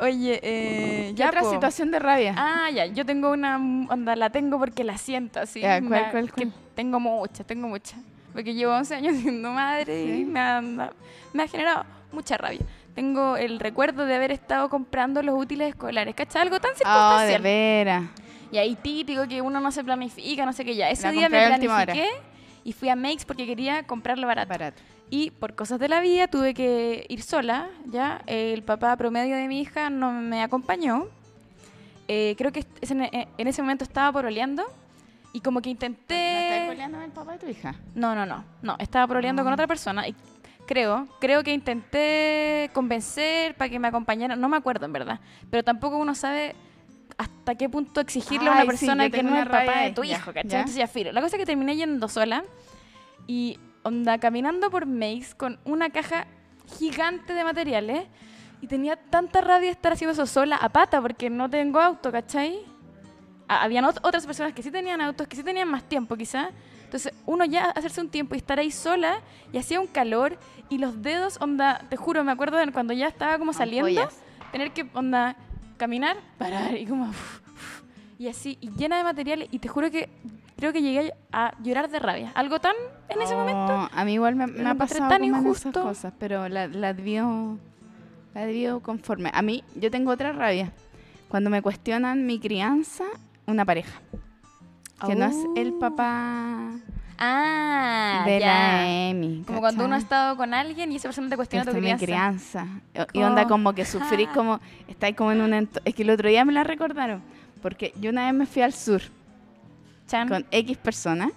Oye, eh, ¿Qué ya otra po. situación de rabia? Ah, ya, yo tengo una onda, la tengo porque la siento así. Ya, ¿cuál, cuál, cuál? tengo muchas, tengo muchas. Porque llevo 11 años siendo madre Sí. y me ha, me ha generado mucha rabia. Tengo el recuerdo de haber estado comprando los útiles escolares, ¿cachai? Algo tan Oh, de circunstancial. veras. y ahí típico que uno no se planifica, no sé qué ya. Ese La día me planifiqué y fui a Makes porque quería comprarlo barato. Barato. Y por cosas de la vida tuve que ir sola, ¿ya? El papá promedio de mi hija no me acompañó. Eh, creo que es- en, ese momento estaba poroleando y como que ¿No estás intenté... peleando el papá de tu hija? No, no, no, no, estaba poroleando con Ah. otra persona y creo, creo que intenté convencer para que me acompañara, no me acuerdo en verdad, pero tampoco uno sabe hasta qué punto exigirle a una Ay, sí, persona yo que no es el papá de tu hijo, ¿cachai? Entonces ya filo. La cosa es que terminé yendo sola y onda caminando por Maze con una caja gigante de materiales y tenía tanta rabia estar haciendo eso sola a pata porque no tengo auto, ¿cachai? Ah, Habían ot- otras personas que sí tenían autos, que sí tenían más tiempo quizá. Entonces uno ya hacerse un tiempo y estar ahí sola y hacía un calor y los dedos, onda, te juro, me acuerdo de cuando ya estaba como saliendo, tener que, onda, caminar, parar y como... uf, uf, y así, y llena de materiales y te juro que creo que llegué a llorar de rabia. Algo tan en ese Oh, momento. A mí igual me, me ha pasado tan en esas injusto. cosas, pero la, la debió, la debió conforme. A mí, yo tengo otra rabia. Cuando me cuestionan mi crianza, una pareja. Que no es el Oh. papá Ah, de ya. la Emi. Como cuando uno ha estado con alguien y esa persona te cuestiona tu es mi crianza. crianza. Y onda Como- que sufrís como, estáis como en un Es que el otro día me la recordaron, porque yo una vez me fui al sur Chan. con X personas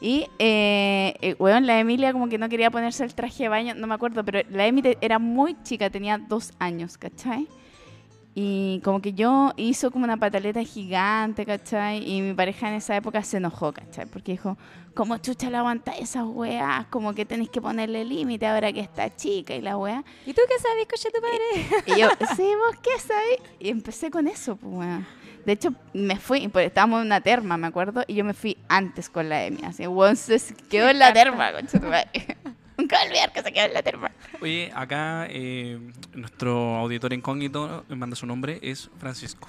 y, eh, eh, weón, la Emilia como que no quería ponerse el traje de baño, no me acuerdo, pero la Emi te- era muy chica, tenía dos años, ¿cachai? Y como que yo hizo como una pataleta gigante, ¿cachai? Y mi pareja en esa época se enojó, ¿cachai? Porque dijo, como chucha la aguanta esas weas, como que tenéis que ponerle límite ahora que está chica y la wea. ¿Y tú qué sabes, coche tu padre? Y yo, sí, vos qué sabés. Y empecé con eso, pues, weón. De hecho, me fui, porque estábamos en una terma, me acuerdo, y yo me fui antes con la Emi. Así, se quedó en la terma, concha tu madre. Nunca voy a olvidar que se quedó en la terma. Oye, acá eh, nuestro auditor incógnito me manda su nombre, es Francisco.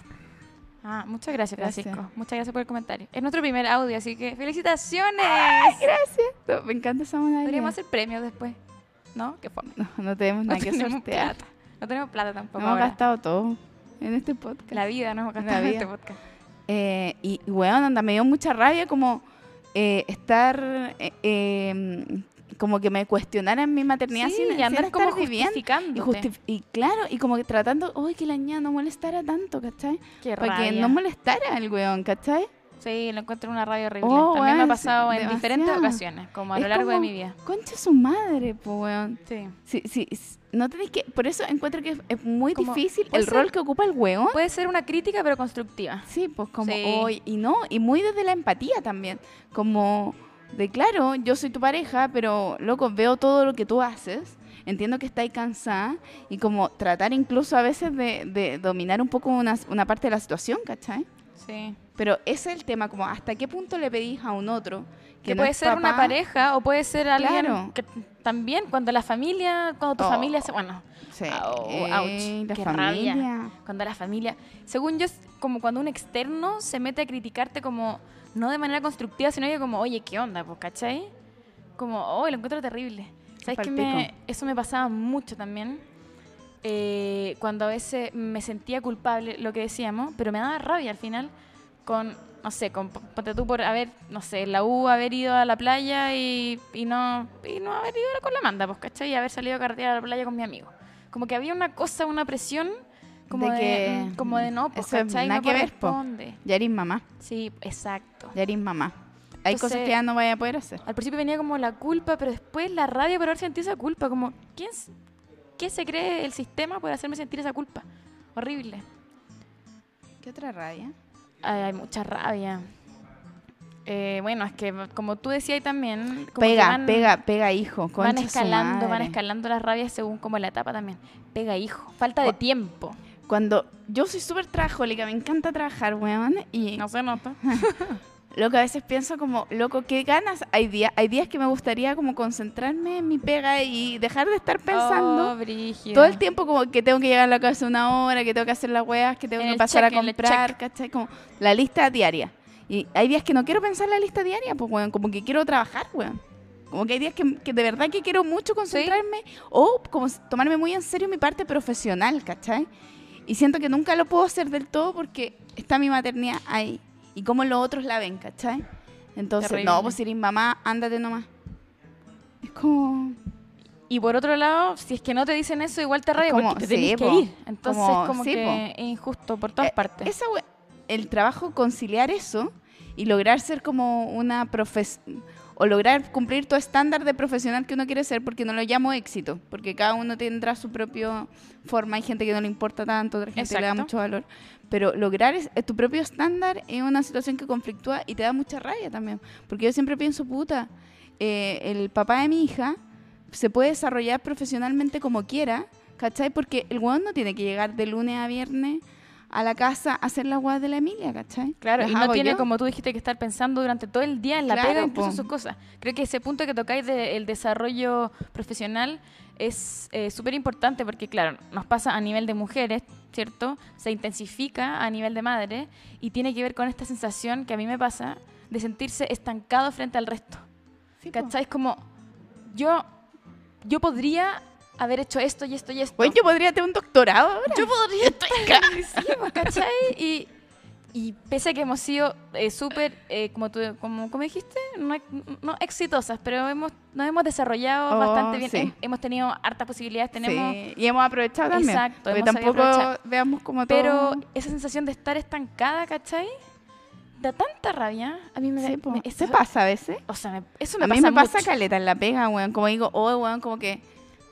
Ah, muchas gracias, Gracias. Francisco. Muchas gracias por el comentario. Es nuestro primer audio, así que ¡felicitaciones! Gracias. No, me encanta esa modalidad. Podríamos hacer premios después. ¿No? Qué fome. No, no tenemos No nada que tenemos sortear. plata. No tenemos plata tampoco. Hemos ahora. gastado todo en este podcast. La vida nos hemos La gastado en este podcast. Eh, y, weón, anda, me dio mucha rabia como eh, estar, eh, eh, como que me cuestionaran mi maternidad Sí, sin, y andar como viviendo. justificándote. Y, claro, y como que tratando, uy, que la niña no molestara tanto, ¿cachai? Qué Para que no molestara el weón, ¿cachai? Sí, lo encuentro una rabia horrible. Oh, También me ha pasado en demasiado. diferentes ocasiones, como a lo Es largo de como, mi vida. Concha su madre, pues, weón. Sí. Sí, sí, no tenéis que, por eso encuentro que es, muy Como, difícil el ser- rol que ocupa el weón. Puede ser una crítica, pero constructiva. Sí, pues como Sí. hoy, y no, y muy desde la empatía también, como de claro, yo soy tu pareja, pero loco, veo todo lo que tú haces, entiendo que estáis cansada, y como tratar incluso a veces de, de dominar un poco una, una parte de la situación, ¿cachai? Sí. Pero ese es el tema, como hasta qué punto le pedís a un otro Que no puede ser una papá? pareja o puede ser alguien Claro. que también cuando la familia, cuando tu Oh. familia se, bueno, Sí, la ouch, qué familia. rabia. cuando la familia, según yo es como cuando un externo se mete a criticarte como no de manera constructiva, sino que como, "Oye, ¿qué onda?", pues, ¿cachai? Como, "Oh, lo encuentro terrible." ¿Sabes qué me eso me pasaba mucho también? Eh, cuando a veces me sentía culpable, lo que decíamos, pero me daba rabia al final con, no sé, con, ponte tú por haber, no sé, la U haber ido a la playa y, y no y no haber ido con la manda, pues, ¿cachai? Y haber salido a carretear a la playa con mi amigo. Como que había una cosa, una presión como De de, que, mm, como de no, pues, eso ¿cachai? nada No que ver, po. Ya eres mamá, Sí, exacto. ya eres mamá. Hay cosas Entonces- que ya no vaya a poder hacer. Al principio venía como la culpa, pero después la rabia por haber sentido esa culpa. Como, ¿quién, ¿qué se cree el sistema por hacerme sentir esa culpa? Horrible. ¿Qué otra rabia? Ay, hay mucha rabia. Eh, bueno, es que como tú decías también... como Pega, van- pega, pega hijo. Van escalando, van escalando las rabias según como la etapa también. Pega hijo. Falta de tiempo. Cuando yo soy súper trabajólica, me encanta trabajar, weón. Y No se nota. lo que a veces pienso como, loco, qué ganas. Hay días, hay días que me gustaría como concentrarme en mi pega y dejar de estar pensando Oh, todo el tiempo como que tengo que llegar a la casa una hora, que tengo que hacer las weas, que tengo En que pasar check, a comprar. ¿cachai? Como la lista diaria. Y hay días que no quiero pensar la lista diaria, pues, weón, como que quiero trabajar, weón. Como que hay días que, que de verdad que quiero mucho concentrarme o como tomarme muy en serio mi parte profesional, ¿cachai? Y siento que nunca lo puedo hacer del todo porque está mi maternidad ahí. Y cómo los otros la ven, ¿cachai? Entonces, Terrible. no, pues si eres mamá, ándate nomás. Es como... Y por otro lado, si es que no te dicen eso, igual te como- porque te tenés sí, que ir. Entonces, Como- como, sí, que po. es injusto por todas Eh, partes. Esa el trabajo conciliar eso y lograr ser como una profes o lograr cumplir tu estándar de profesional que uno quiere ser, porque no lo llamo éxito, porque cada uno tendrá su propia forma, hay gente que no le importa tanto, otra gente le da Exacto. mucho valor, pero lograr es- tu propio estándar es una situación que conflictúa y te da mucha rabia también, porque yo siempre pienso, puta, eh, el papá de mi hija se puede desarrollar profesionalmente como quiera, ¿cachai? Porque el weón no tiene que llegar de lunes a viernes a la casa a hacer la weá de la Emilia, ¿cachai? Claro, Las y no tiene, yo. como tú dijiste, que estar pensando durante todo el día en la Claro, pega, incluso po. sus cosas. Creo que ese punto que tocáis del desarrollo profesional es eh, súper importante porque, claro, nos pasa a nivel de mujeres, ¿cierto? Se intensifica a nivel de madre y tiene que ver con esta sensación que a mí me pasa de sentirse estancado frente al resto. Sí. ¿Cachai? Es como, yo, yo podría haber hecho esto y esto y esto. Weón, yo podría tener un doctorado ahora. Yo podría estar sí, pues, ¿cachai? Y, Y pese a que hemos sido eh, súper, eh, como tú como, como dijiste, no, no exitosas, pero hemos, nos hemos desarrollado Oh, bastante bien. sí. Hem- hemos tenido hartas posibilidades, tenemos... Sí, y hemos aprovechado también. Exacto, Porque tampoco veamos como todo. Pero esa sensación de estar estancada, ¿cachai? Da tanta rabia. A mí me Sí, me- ¿Se eso- pasa a veces? O sea, me- eso me a pasa mí me pasa mucho. caleta en la pega, weón. Como digo, oh, weón, como que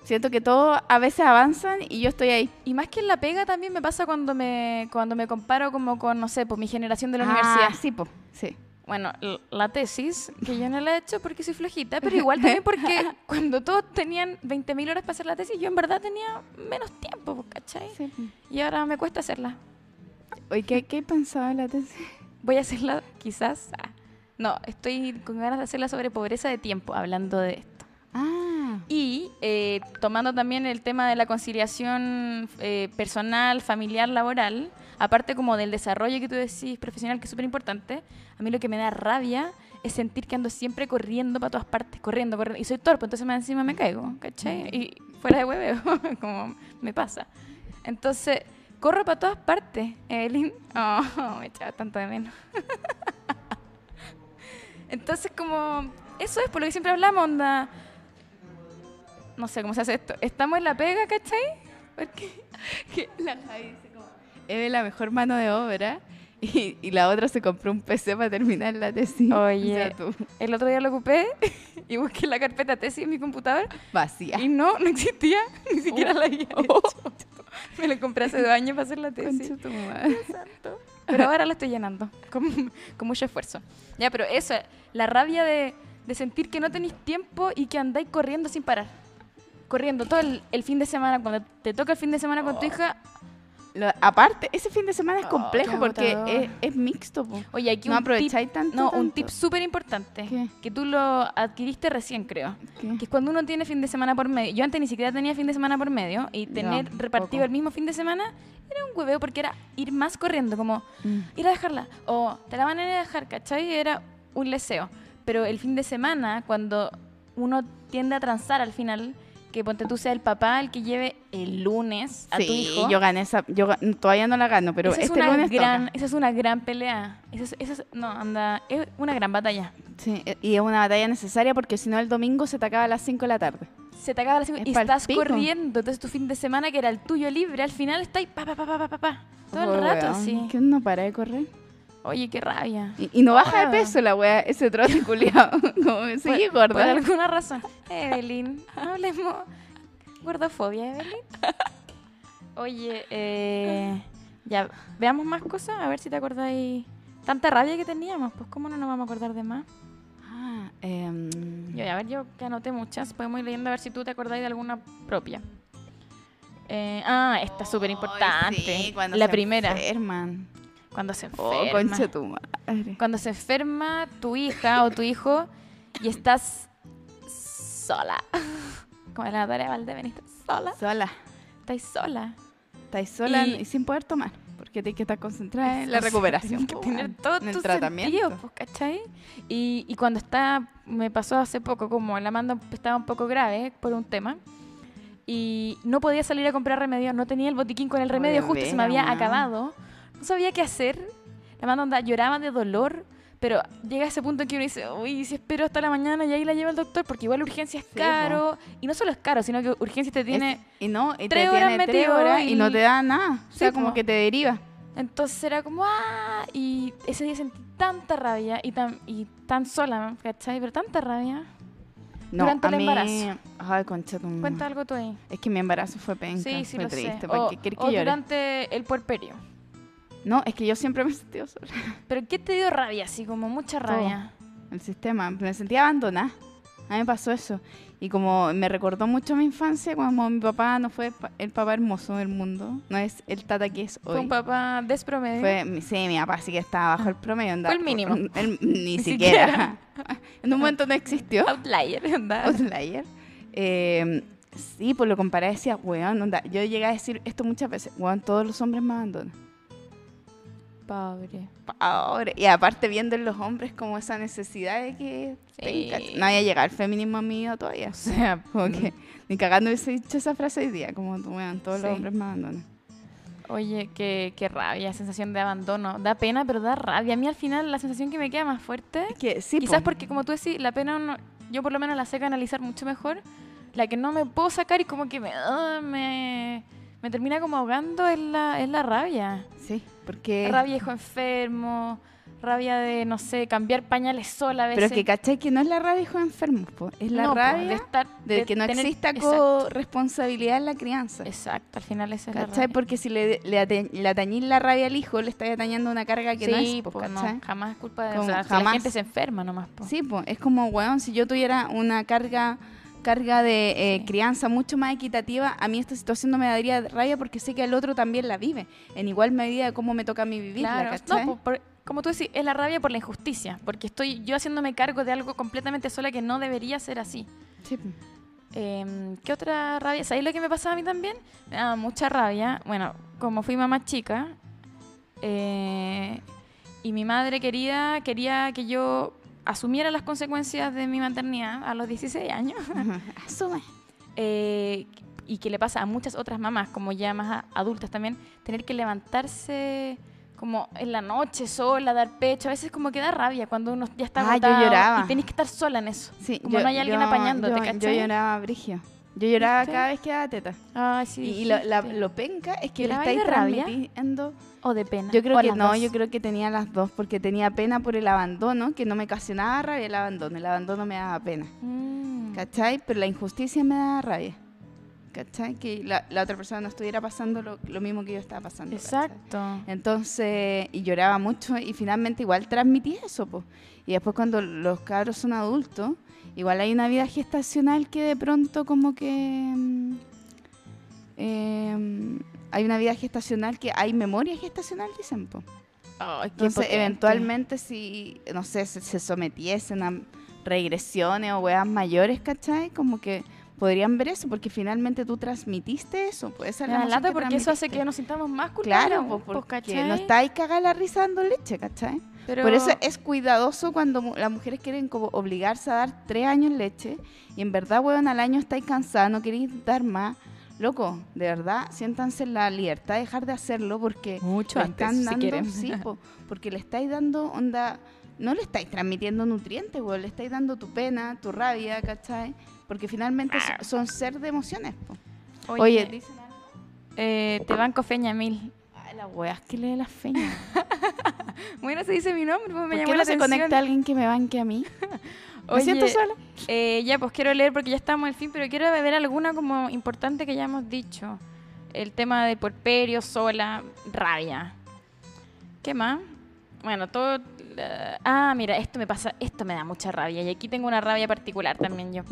siento que todos a veces avanzan y yo estoy ahí. Y más que en la pega también me pasa cuando me, cuando me comparo como con, no sé, pues mi generación de la Ah, universidad. sí, po. Sí. Bueno, la tesis, que yo no la he hecho porque soy flojita, pero igual también porque cuando todos tenían 20.000 horas para hacer la tesis, yo en verdad tenía menos tiempo, pues, ¿cachai? sí. Y ahora me cuesta hacerla. Oye, ¿qué, qué pensaba en la tesis? Voy a hacerla quizás... ah, no, estoy con ganas de hacerla sobre pobreza de tiempo, hablando de esto. Ah, Y eh, tomando también el tema de la conciliación eh, personal, familiar, laboral, aparte como del desarrollo que tú decís profesional, que es súper importante, a mí lo que me da rabia es sentir que ando siempre corriendo para todas partes, corriendo, corriendo. Y soy torpe, entonces más encima me caigo, ¿cachai? Y fuera de hueveo, como me pasa. Entonces, corro para todas partes, Evelyn. Oh, me echaba tanto de menos. Entonces, como, eso es por lo que siempre hablamos, onda. No sé cómo se hace esto. Estamos en la pega, ¿cachai? Porque que la Javi dice como, Eve la mejor mano de obra y, y la otra se compró un PC para terminar la tesis. Oye. O sea, tú, el otro día lo ocupé y busqué la carpeta tesis en mi computador vacía. y no, no existía, ni siquiera la había hecho. Me la compré hace dos años para hacer la tesis. Concha tu madre. Pero ahora la estoy llenando con, con mucho esfuerzo. Ya, pero eso, la rabia de, de sentir que no tenéis tiempo y que andáis corriendo sin parar. Corriendo todo el, el fin de semana, cuando te toca el fin de semana con tu hija. Lo- aparte, ese fin de semana es Oh, complejo qué porque es, es mixto. po. Oye, aquí no un tip, tanto. no, un tanto. tip súper importante, ¿Qué? que tú lo adquiriste recién, creo. ¿Qué? Que es cuando uno tiene fin de semana por medio. Yo antes ni siquiera tenía fin de semana por medio y tener repartido el mismo fin de semana era un hueveo porque era ir más corriendo, como Mm. ir a dejarla o te la van a ir a dejar, ¿cachai? Era un leseo. Pero el fin de semana, cuando uno tiende a transar al final, que ponte tú sea el papá el que lleve el lunes a tu Sí, hijo. yo gané esa. Yo todavía no la gano, pero esa, es este una lunes gran, toca. esa es una gran pelea. Esa es, esa es- no, anda, es una gran batalla. Sí, e- y es una batalla necesaria porque si no el domingo se te acaba a las 5 de la tarde. se te acaba la cinco- Es y estás pico. corriendo. Entonces tu fin de semana, que era el tuyo libre, al final está ahí pa, pa, pa, pa, pa, pa, pa, todo Oh, el rato weón, así. Que uno para de correr. Oye, qué rabia. Y, y no baja Ah. de peso la wea, ese trote culiado. Como que sigue Por- Por gorda. alguna razón. Evelyn, hablemos. Gordofobia, Evelyn. Oye, eh, ya, veamos más cosas, a ver si te acordáis. Tanta rabia que teníamos, pues cómo no nos vamos a acordar de más. Ah, em, Yo, a ver, yo que anoté muchas, podemos ir leyendo a ver si tú te acordáis de alguna propia. Eh, ah, esta es súper importante. Sí, la primera, enferman. Cuando se enferma. Oh, concha tu madre. Cuando se enferma tu hija o tu hijo y estás sola. Como la Natalia Valdebenito, sola. Sola. Estáis sola. Estáis sola Y- y, sin poder tomar. Porque tienes que estar concentrada en la recuperación. tienes que tener todo en el tu tratamiento. sentido, pues, ¿cachai? Y, y cuando está, me pasó hace poco, como la manda estaba un poco grave por un tema, y no podía salir a comprar remedio, no tenía el botiquín con el remedio, justo se me había weón. acabado, no sabía qué hacer, la manda onda lloraba de dolor, pero llega a ese punto en que uno dice, uy, si espero hasta la mañana y ahí la lleva el doctor, porque igual urgencia es Sí, caro, y no solo es caro, sino que urgencia te tiene... Es- y no, y tres te horas tiene tres horas y, y- no te da nada. O sea, como que te deriva. Entonces era como, ¡ah! Y ese día sentí tanta rabia y tan, y tan sola, ¿cachai? Pero tanta rabia. No, Durante a el mí... embarazo. Ay, concha tu Cuenta algo tú ahí. Es que mi embarazo fue penca, Sí, sí, fue lo triste. sé. ¿Para O, o durante el puerperio. No, es que yo siempre me he sentido sola. ¿Pero qué te dio rabia? Así como mucha Todo. rabia. El sistema, me sentía abandonada. A mí me pasó eso. Y como me recordó mucho mi infancia, cuando mi papá no fue el papá hermoso del mundo, no es el tata que es hoy. Fue un papá despromedio. Fue, sí, mi papá sí que estaba bajo el promedio. andaba Fue el mínimo. el- ni, siquiera. siquiera. en un momento no existió. Outlier, ¿verdad? Outlier. Eh, sí, pues lo comparé decía, weón, onda. Yo llegué a decir esto muchas veces, weón, todos los hombres me abandonan. Pobre. Pobre. Y aparte viendo en los hombres como esa necesidad de que Sí. no había llegado el feminismo mío todavía. O sea, Como que ni cagando hubiese dicho esa frase hoy día, como weón, todos Sí. los hombres me abandonan. Oye, qué, qué rabia, sensación de abandono. Da pena, pero da rabia. A mí al final la sensación que me queda más fuerte, Que sí, quizás po. porque como tú decís, la pena yo por lo menos la sé canalizar mucho mejor. La que no me puedo sacar y como que me, ah, me, me termina como ahogando es la, es la rabia. Sí, porque... Rabia hijo enfermo, rabia de, no sé, cambiar pañales sola a veces. Pero es que cachai que no es la rabia hijo enfermos, po. es la No, po, rabia de, estar, de, que no tener- exista corresponsabilidad en la crianza. exacto, al final esa es la ¿Cachai? rabia. Porque si le, le, le atañís la rabia al hijo, le estáis atañando una carga que no sí, es, po, po, no, jamás es culpa de Como o sea, si la jamás. gente se enferma nomás. po. Sí, pues es como, weón, si yo tuviera una carga carga de eh, Sí. crianza mucho más equitativa, a mí esta situación no me daría rabia porque sé que el otro también la vive, en igual medida de cómo me toca a mí vivirla, Claro, no, por- como tú decís, es la rabia por la injusticia, porque estoy yo haciéndome cargo de algo completamente sola que no debería ser así. Sí. Em, ¿Qué otra rabia? ¿Sabéis lo que me pasaba a mí también? Me daba mucha rabia. Bueno, como fui mamá chica eh, y mi madre querida quería que yo asumiera las consecuencias de mi maternidad a los 16 años. Asume. eh, y que le pasa a muchas otras mamás, como ya más adultas también, tener que levantarse como en la noche sola, dar pecho. A veces como que da rabia cuando uno ya está Ah, yo agotado lloraba. y tenés que estar sola en eso. Sí, Como no hay alguien apañándote, yo, yo ¿cachai? lloraba brigio. Yo lloraba ¿Viste? cada vez que daba teta. Ay, sí. y y lo, la- lo penca es que le ¿Llorabas estáis de rabia? O de pena. Yo creo que no, dos. yo creo que tenía las dos, porque tenía pena por el abandono, que no me ocasionaba rabia el abandono. El abandono me daba pena. Mm. ¿Cachai? Pero la injusticia me daba rabia. ¿Cachai? Que la, la otra persona no estuviera pasando lo, lo mismo que yo estaba pasando. ¿cachai? Exacto. Entonces, y lloraba mucho y finalmente igual transmití eso, pues. Y después cuando los cabros son adultos, igual hay una vida gestacional que de pronto como que... mm, em, hay una vida gestacional que hay memoria gestacional, dicen. Ay, qué Entonces, potente. eventualmente, si, no sé, se, se sometiesen a regresiones o weas mayores, ¿cachai? Como que podrían ver eso, porque finalmente tú transmitiste eso. Puede ser la emoción lata que porque eso hace que nos sintamos más culpables. Claro, porque ¿cachai? no estáis cagada la risa dando leche, ¿cachai? Pero- Por eso es cuidadoso cuando mu- las mujeres quieren como obligarse a dar tres años leche y en verdad, weón, al año estáis cansadas, no queréis dar más. Loco, de verdad, siéntanse en la libertad de dejar de hacerlo porque Mucho le antes, están si dando, quieren. sí, po, porque le estáis dando onda, no le estáis transmitiendo nutrientes, weón, le estáis dando tu pena, tu rabia, ¿cachai? Porque finalmente so- son ser de emociones, po. Oye, Oye, dicen algo. eh, te banco Feña Mil. Ay, las weas que lee las feñas. Bueno, se dice mi nombre, pues me ¿Por llamó qué la no se atención. conecta alguien que me banque a mí? Me Oye, siento sola. eh, ya, pues quiero leer porque ya estamos al fin, pero quiero ver alguna como importante que ya hemos dicho. El tema de puerperio, sola, rabia. ¿Qué más? Bueno, todo... la- ah, mira, esto me pasa, esto me da mucha rabia. Y aquí tengo una rabia particular también yo.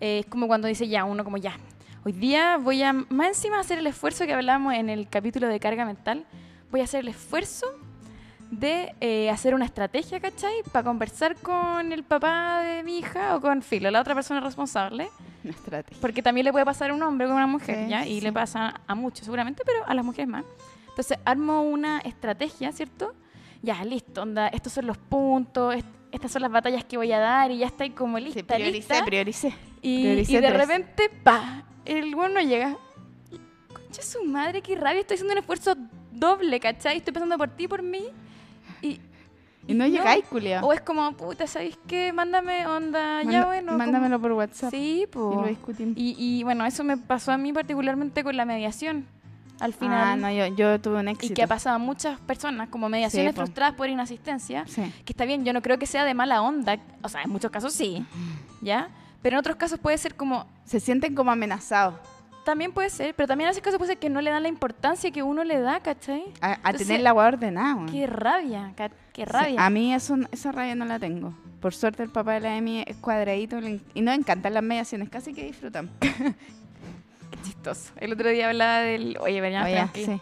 Eh, es como cuando dice ya, uno como ya. Hoy día voy a más encima hacer el esfuerzo que hablábamos en el capítulo de carga mental. Voy a hacer el esfuerzo de eh, hacer una estrategia, ¿cachai? Para conversar con el papá de mi hija o con Filo, la otra persona responsable. Una estrategia. Porque también le puede pasar a un hombre con una mujer, Sí, ¿ya? Y sí. le pasa a muchos seguramente, pero a las mujeres más. Entonces armo una estrategia, ¿cierto? Ya, listo, onda, estos son los puntos, est- estas son las batallas que voy a dar y ya estoy como Sí, lista, prioricé, lista. prioricé. Y, prioricé y de tres. repente, pa, el güey no llega. Concha su madre, qué rabia, estoy haciendo un esfuerzo doble, ¿cachai? Estoy pensando por ti, por mí. Y, Y no llegáis, culiao. O es como, puta, ¿sabéis qué? Mándame onda, ya Manda- bueno. como- Mándamelo por WhatsApp. Sí, Y pues. lo discutimos. Y, y bueno, eso me pasó a mí particularmente con la mediación. Al final. Ah, no, yo, yo tuve un éxito. y que ha pasado a muchas personas, como mediaciones Sí, po. frustradas por inasistencia. Sí. Que está bien, yo no creo que sea de mala onda. O sea, en muchos casos sí. ¿Ya? Pero en otros casos puede ser como. Se sienten como amenazados También puede ser, pero también caso puede ser que no le dan la importancia que uno le da, ¿cachai? a, a Entonces, tener la agua ordenada. Qué rabia, qué Sí, rabia. a mí eso, esa rabia no la tengo. Por suerte el papá de la Emi es cuadradito y nos encantan las mediaciones, casi que disfrutan. Qué chistoso. El otro día hablaba del. Oye, veníamos Oye, tranqui. sí.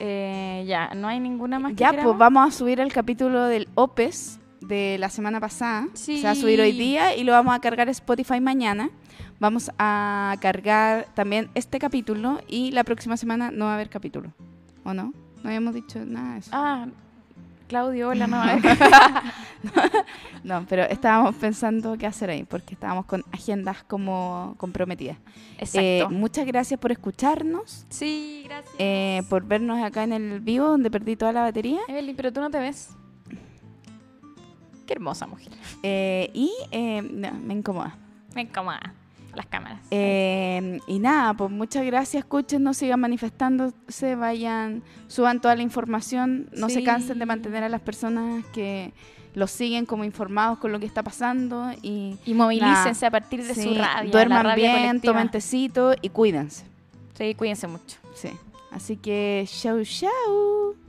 Eh, ya, no hay ninguna más que Ya, queramos? pues vamos a subir el capítulo del OPES de la semana pasada. Sí. Se va a subir hoy día y lo vamos a cargar a Spotify mañana. Vamos a cargar también este capítulo y la próxima semana no va a haber capítulo. ¿O no? No habíamos dicho nada de eso. Ah, Claudio, hola, no. No, pero estábamos pensando qué hacer ahí, porque estábamos con agendas como comprometidas. Exacto. Eh, muchas gracias por escucharnos, sí, gracias. eh, por vernos acá en el vivo, donde perdí toda la batería. Evelyn, pero tú no te ves. Qué hermosa mujer. eh, y no, me incomoda. Me incomoda las cámaras. Eh, y nada, pues muchas gracias, escúchenos, sigan manifestándose, vayan, suban toda la información, no se cansen de mantener a las personas que los siguen como informados con lo que está pasando y y movilícense a partir de sí, su rabia. duerman la rabia bien, tomen tecito y cuídense. Sí, cuídense mucho. Sí. Así que, chau, chau.